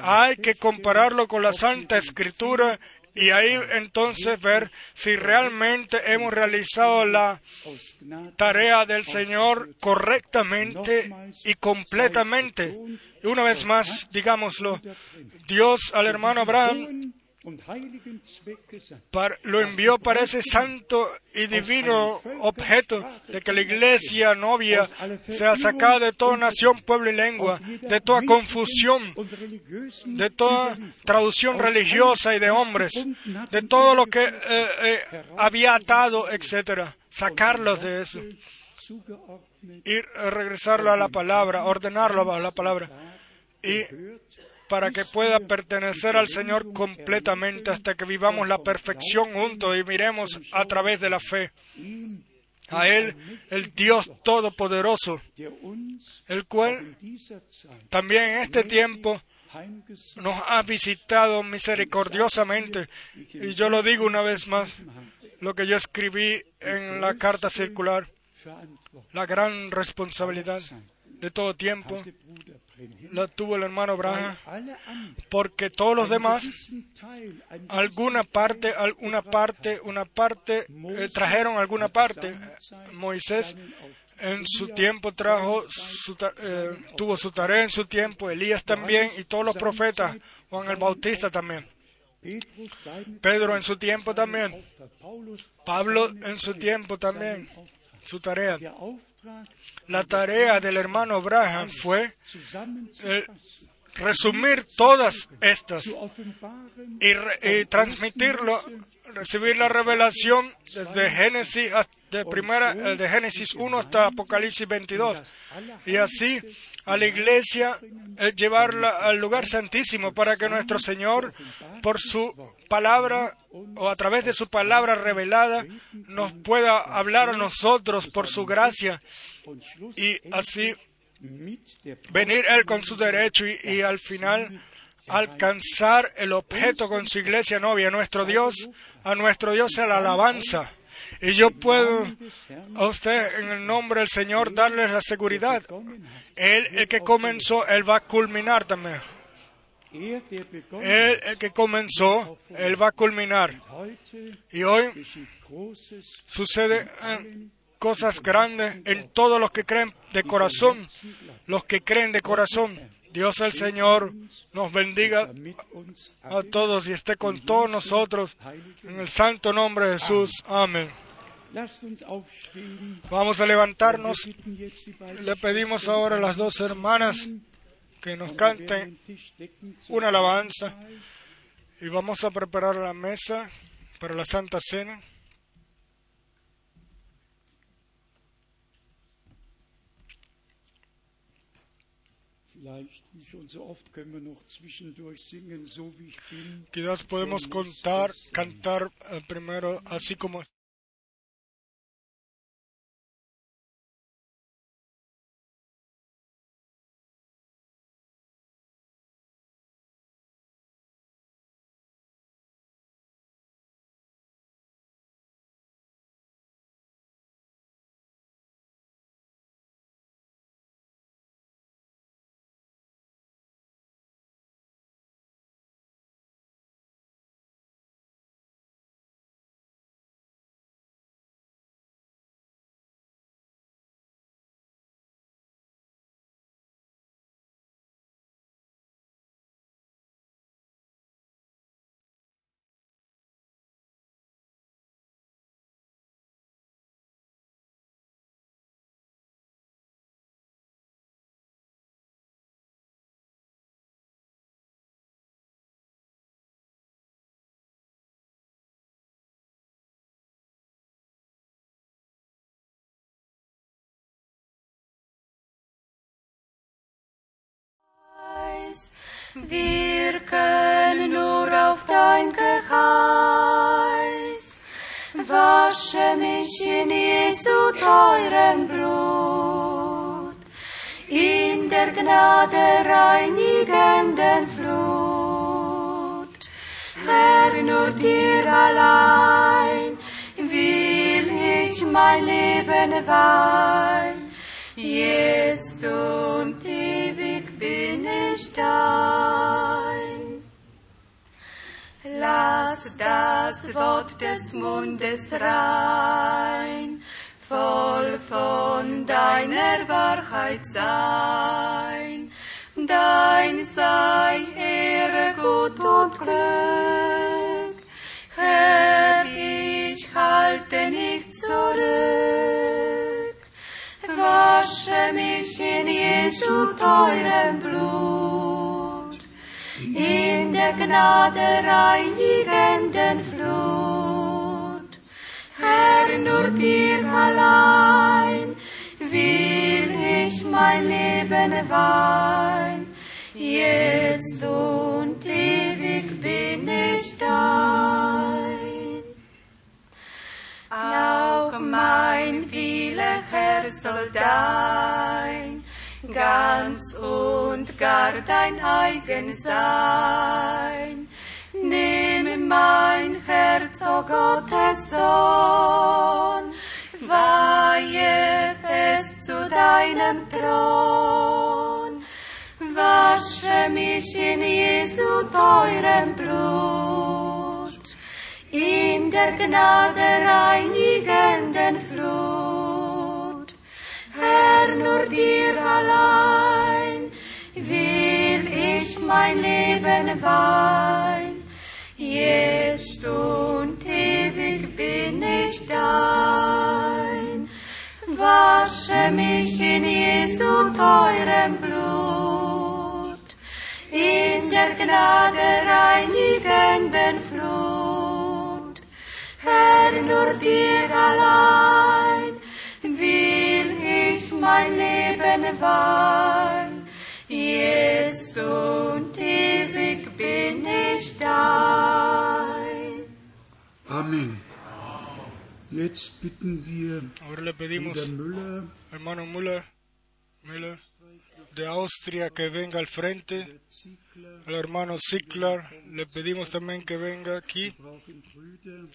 Hay que compararlo con la Santa Escritura y ahí entonces ver si realmente hemos realizado la tarea del Señor correctamente y completamente. Y una vez más, digámoslo, Dios al hermano Abraham lo envió para ese santo y divino objeto de que la iglesia novia sea sacada de toda nación, pueblo y lengua, de toda confusión, de toda traducción religiosa y de hombres, de todo lo que eh, eh, había atado, etcétera, sacarlos de eso. y regresarlo a la palabra, ordenarlo a la palabra. y para que pueda pertenecer al Señor completamente hasta que vivamos la perfección juntos y miremos a través de la fe a Él, el Dios Todopoderoso, el cual también en este tiempo nos ha visitado misericordiosamente. Y yo lo digo una vez más, lo que yo escribí en la carta circular, la gran responsabilidad de todo tiempo la tuvo el hermano Braja, porque todos los demás, alguna parte, alguna parte, una parte, eh, trajeron alguna parte. Moisés en su tiempo trajo, su eh, tuvo su tarea en su tiempo, Elías también y todos los profetas, Juan el Bautista también, Pedro en su tiempo también, Pablo en su tiempo también, su tarea. La tarea del hermano Braham fue eh, resumir todas estas y, transmitirlo, recibir la revelación desde Génesis, de primera, de Génesis 1 hasta Apocalipsis 22, y así a la iglesia, eh, llevarla al lugar santísimo para que nuestro Señor, por su palabra o a través de su palabra revelada, nos pueda hablar a nosotros por su gracia y así venir Él con su derecho y, y al final alcanzar el objeto con su iglesia novia, nuestro Dios, a nuestro Dios sea la alabanza. Y yo puedo a usted, en el nombre del Señor, darles la seguridad. Él, el que comenzó, Él va a culminar también. Él, el que comenzó, Él va a culminar. Y hoy sucede eh, cosas grandes en todos los que creen de corazón, los que creen de corazón. Dios el Señor nos bendiga a todos y esté con todos nosotros en el santo nombre de Jesús. Amén. Vamos a levantarnos. Le pedimos ahora a las dos hermanas que nos canten una alabanza y vamos a preparar la mesa para la Santa Cena. Quizás podemos contar, cantar eh, primero así como Wir können nur auf dein Geheiß. Wasche mich in Jesu teurem Blut, in der Gnade reinigenden Flut. Herr, nur dir allein will ich mein Leben weihen, jetzt und dein. Lass das Wort des Mundes rein, voll von deiner Wahrheit sein. Dein sei Ehre, Gut und Glück. Herr, ich halte nicht zurück. Wasche mich in Jesu teurem Blut, in der Gnade reinigenden Flut. Herr, nur dir allein will ich mein Leben weihen, jetzt und ewig bin ich dein. Auch mein Wille, Herr, soll dein, ganz und gar dein eigen sein. Nimm mein Herz, o Gottes Sohn, weihe es zu deinem Thron. Wasche mich in Jesu teurem Blut, in der Gnade reinigenden Flut. Herr, nur dir allein will ich mein Leben weihen, jetzt und ewig bin ich dein. Wasche mich in Jesu teurem Blut, in der Gnade reinigenden Flut. Herr, nur dir allein mein Leben weihen, jetzt und ewig bin ich dein. Amen. Jetzt bitten wir Ahora le pedimos Bruder Müller, hermano Müller, Müller de Austria que venga al frente, al hermano Zickler, le pedimos también que venga aquí.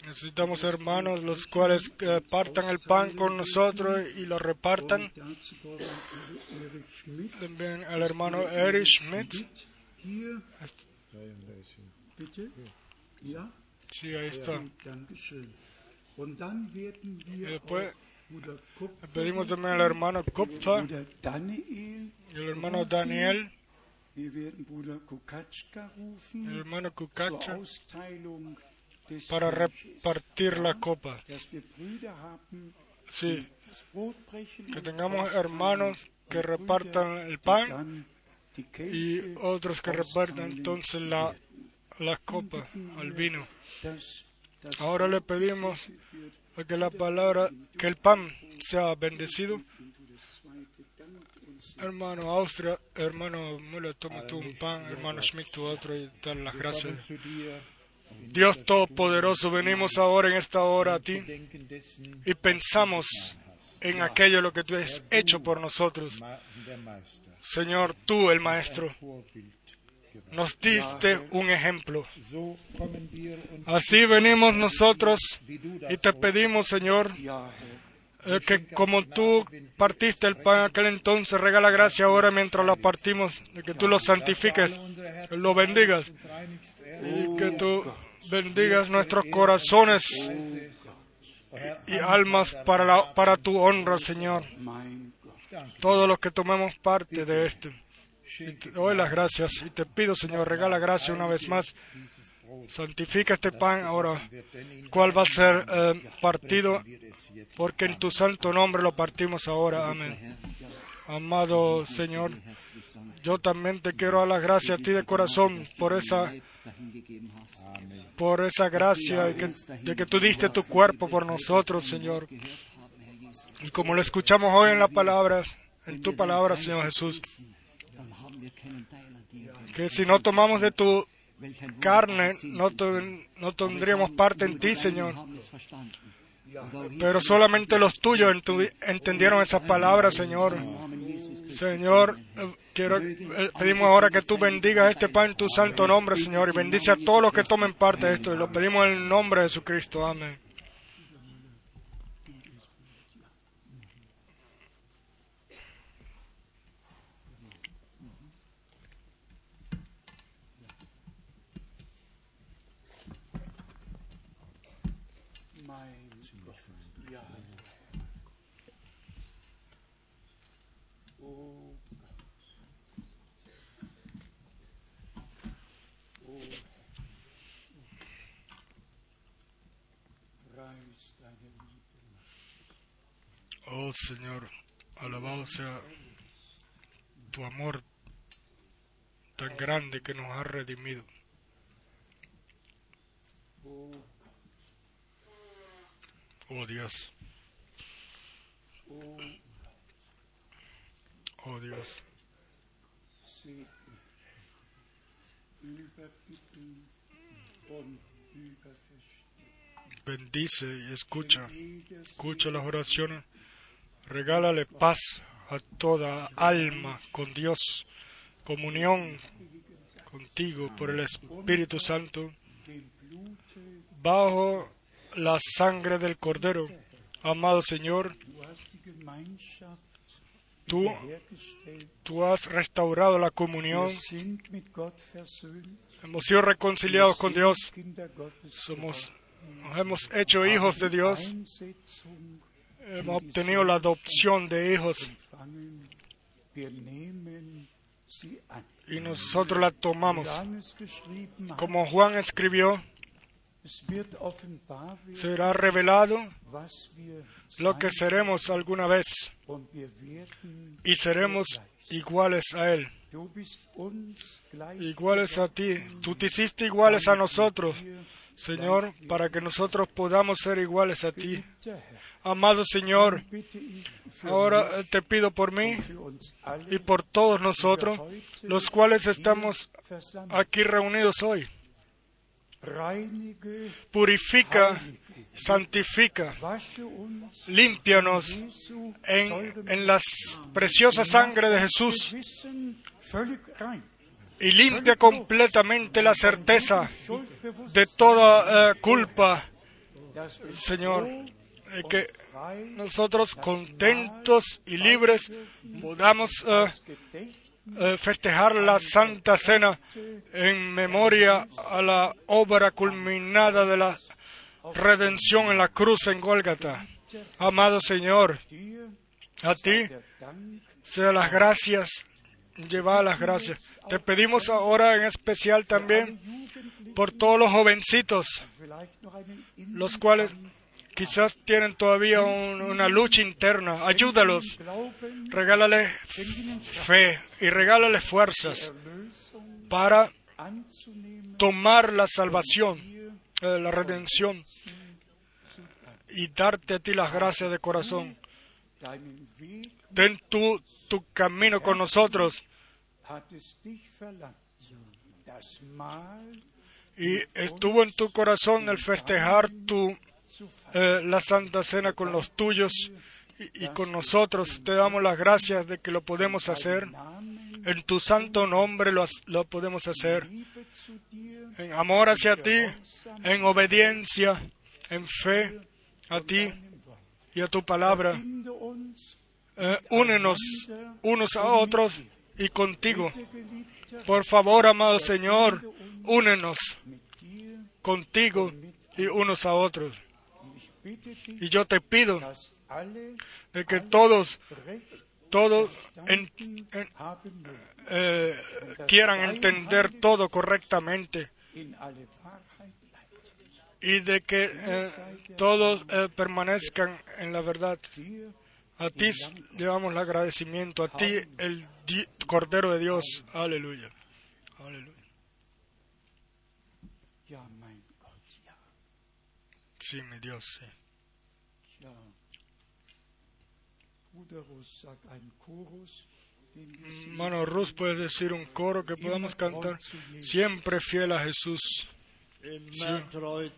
Necesitamos hermanos los cuales eh, partan el pan con nosotros y lo repartan. También al hermano Erich Schmidt. Sí, ahí está. Y después le pedimos también al hermano Kupfer y al hermano Daniel, el hermano Kukacha para repartir la copa. Sí, que tengamos hermanos que repartan el pan y otros que repartan entonces la, la copa al vino. Ahora le pedimos que la palabra, que el pan sea bendecido. Hermano Austria, hermano Müller, toma tú un pan, hermano Schmidt tú otro y dar las gracias. Dios Todopoderoso, venimos ahora en esta hora a ti y pensamos en aquello lo que tú has hecho por nosotros. Señor, tú el Maestro, nos diste un ejemplo. Así venimos nosotros y te pedimos, Señor, eh, que como tú partiste el pan aquel entonces, regala gracia ahora mientras lo partimos, que tú lo santifiques, lo bendigas y que tú bendigas nuestros corazones y almas para, la- para tu honra, Señor. Todos los que tomemos parte de este. Y te doy las gracias y te pido, Señor, regala gracia una vez más. Santifica este pan ahora, cuál va a ser eh, partido, porque en tu santo nombre lo partimos ahora. Amén. Amado Señor, yo también te quiero dar las gracias a ti de corazón por esa por esa gracia de que, tú diste tu cuerpo por nosotros, Señor. Y como lo escuchamos hoy en la palabra, en tu palabra, Señor Jesús, que si no tomamos de tu carne, no, no tendríamos parte en ti, Señor. Pero solamente los tuyos entendieron esas palabras, Señor. Señor, eh, quiero, eh, pedimos ahora que tú bendigas este pan en tu santo nombre, Señor, y bendice a todos los que tomen parte de esto. Y lo pedimos en el nombre de Jesucristo. Amén. Oh. Oh Señor, alabado sea tu amor tan grande que nos ha redimido. Oh Dios, oh, Dios. Bendice y escucha, escucha las oraciones. Regálale paz a toda alma con Dios, comunión contigo por el Espíritu Santo, bajo la sangre del Cordero. Amado Señor, tú, tú has restaurado la comunión, hemos sido reconciliados con Dios, somos, nos hemos hecho hijos de Dios, hemos obtenido la adopción de hijos y nosotros la tomamos. Como Juan escribió, será revelado lo que seremos alguna vez y seremos iguales a Él, iguales a ti. Tú te hiciste iguales a nosotros, Señor, para que nosotros podamos ser iguales a ti. Amado Señor, ahora te pido por mí y por todos nosotros, los cuales estamos aquí reunidos hoy. Purifica, santifica, límpianos en, en la preciosa sangre de Jesús y limpia completamente la certeza de toda eh, culpa, Señor, eh, que nosotros contentos y libres podamos eh, eh, festejar la Santa Cena en memoria a la obra culminada de la redención en la cruz en Gólgata. Amado Señor, a ti sea las gracias, lleva las gracias. Te pedimos ahora en especial también por todos los jovencitos, los cuales quizás tienen todavía un- una lucha interna. Ayúdalos, Glauben, regálales fe y regálales fuerzas para tomar la salvación, eh, la redención y darte a ti las gracias de corazón. Ten tu, tu camino con nosotros y estuvo en tu corazón el festejar tu. Eh, la Santa Cena con los tuyos y, con nosotros. Te damos las gracias de que lo podemos hacer. En tu santo nombre lo, lo podemos hacer. En amor hacia ti, en obediencia, en fe a ti y a tu palabra. Eh, únenos unos a otros y contigo. Por favor, amado Señor, únenos contigo y unos a otros. Y yo te pido de que todos, todos en- en- eh, quieran entender todo correctamente y de que eh, todos eh, permanezcan en la verdad. A ti llevamos el agradecimiento, a ti el Di- Cordero de Dios. Aleluya. Aleluya. Sí, mi Dios, sí. Hermano Rus, puedes decir un coro que podamos cantar. Siempre fiel a Jesús. Treu